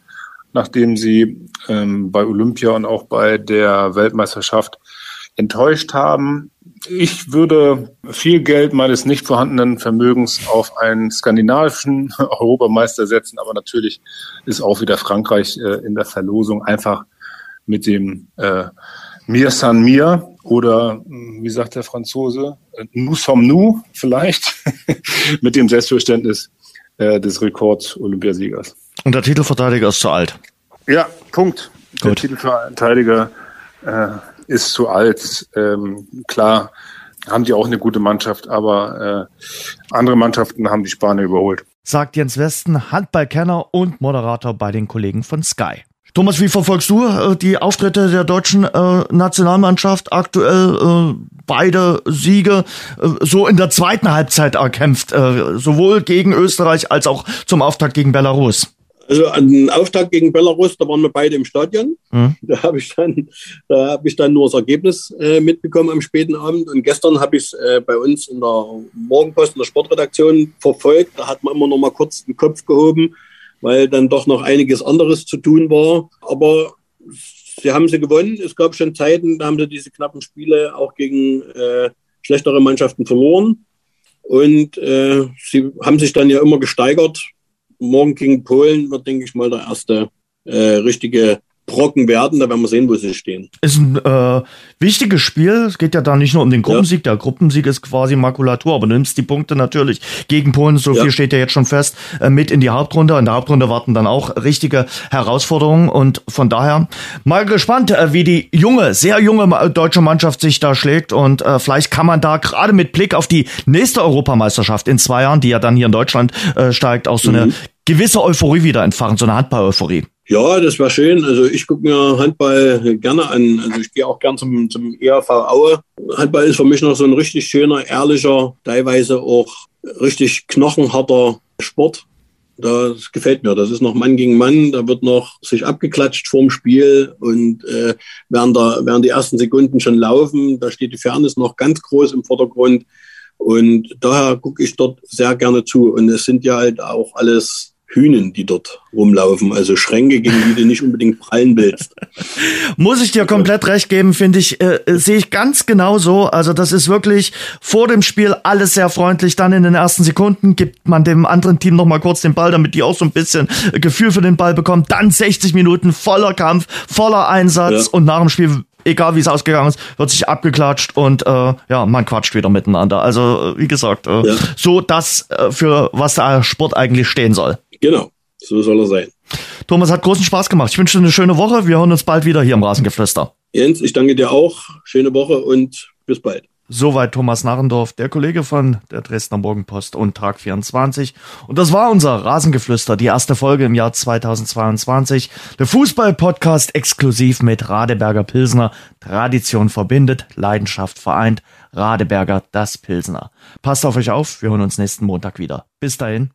nachdem sie ähm, bei Olympia und auch bei der Weltmeisterschaft enttäuscht haben. Ich würde viel Geld meines nicht vorhandenen Vermögens auf einen skandinavischen Europameister setzen, aber natürlich ist auch wieder Frankreich äh, in der Verlosung einfach mit dem äh, Mir San Mir oder wie sagt der Franzose, Nous sommes nous vielleicht, mit dem Selbstverständnis äh, des Rekords Olympiasiegers. Und der Titelverteidiger ist zu alt. Ja, Punkt. Gut. Der Titelverteidiger äh, ist zu alt. Ähm, klar haben die auch eine gute Mannschaft, aber äh, andere Mannschaften haben die Spanier überholt. Sagt Jens Westen, Handballkenner und Moderator bei den Kollegen von Sky. Thomas, wie verfolgst du äh, die Auftritte der deutschen äh, Nationalmannschaft aktuell? Äh, beide Siege äh, so in der zweiten Halbzeit erkämpft, äh, sowohl gegen Österreich als auch zum Auftakt gegen Belarus. Also an den Auftakt gegen Belarus, da waren wir beide im Stadion. Mhm. Da habe ich dann, da habe ich dann nur das Ergebnis äh, mitbekommen am späten Abend. Und gestern habe ich es äh, bei uns in der Morgenpost, in der Sportredaktion verfolgt. Da hat man immer noch mal kurz den Kopf gehoben, weil dann doch noch einiges anderes zu tun war. Aber sie haben sie gewonnen. Es gab schon Zeiten, da haben sie diese knappen Spiele auch gegen äh, schlechtere Mannschaften verloren. Und äh, sie haben sich dann ja immer gesteigert morgen gegen Polen wird, denke ich mal, der erste äh, richtige Brocken werden. Da werden wir sehen, wo sie stehen. Ist ein äh, wichtiges Spiel. Es geht ja da nicht nur um den Gruppensieg. Ja. Der Gruppensieg ist quasi Makulatur, aber du nimmst die Punkte natürlich gegen Polen. So ja. viel steht ja jetzt schon fest äh, mit in die Hauptrunde. In der Hauptrunde warten dann auch richtige Herausforderungen und von daher mal gespannt, äh, wie die junge, sehr junge deutsche Mannschaft sich da schlägt und äh, vielleicht kann man da gerade mit Blick auf die nächste Europameisterschaft in zwei Jahren, die ja dann hier in Deutschland äh, steigt, auch so mhm. eine gewisse Euphorie wieder entfachen, so eine Handball-Euphorie. Ja, das war schön. Also ich gucke mir Handball gerne an. Also ich gehe auch gern zum, zum ERV Aue. Handball ist für mich noch so ein richtig schöner, ehrlicher, teilweise auch richtig knochenharter Sport. Das gefällt mir. Das ist noch Mann gegen Mann. Da wird noch sich abgeklatscht vorm Spiel und äh, während, der, während die ersten Sekunden schon laufen, da steht die Fairness noch ganz groß im Vordergrund. Und daher gucke ich dort sehr gerne zu. Und es sind ja halt auch alles Hühnen, die dort rumlaufen. Also Schränke, gegen die du nicht unbedingt prallen willst. Muss ich dir komplett recht geben, finde ich, äh, sehe ich ganz genau so. Also das ist wirklich vor dem Spiel alles sehr freundlich. Dann in den ersten Sekunden gibt man dem anderen Team noch mal kurz den Ball, damit die auch so ein bisschen Gefühl für den Ball bekommen. Dann 60 Minuten voller Kampf, voller Einsatz ja. und nach dem Spiel egal wie es ausgegangen ist, wird sich abgeklatscht und äh, ja, man quatscht wieder miteinander. Also wie gesagt, äh, ja. so das äh, für was der Sport eigentlich stehen soll. Genau, so soll er sein. Thomas, hat großen Spaß gemacht. Ich wünsche dir eine schöne Woche. Wir hören uns bald wieder hier im Rasengeflüster. Jens, ich danke dir auch. Schöne Woche und bis bald. Soweit Thomas Narrendorf, der Kollege von der Dresdner Morgenpost und Tag 24. Und das war unser Rasengeflüster, die erste Folge im Jahr 2022. Der Fußball-Podcast exklusiv mit Radeberger Pilsner. Tradition verbindet, Leidenschaft vereint. Radeberger, das Pilsner. Passt auf euch auf, wir hören uns nächsten Montag wieder. Bis dahin.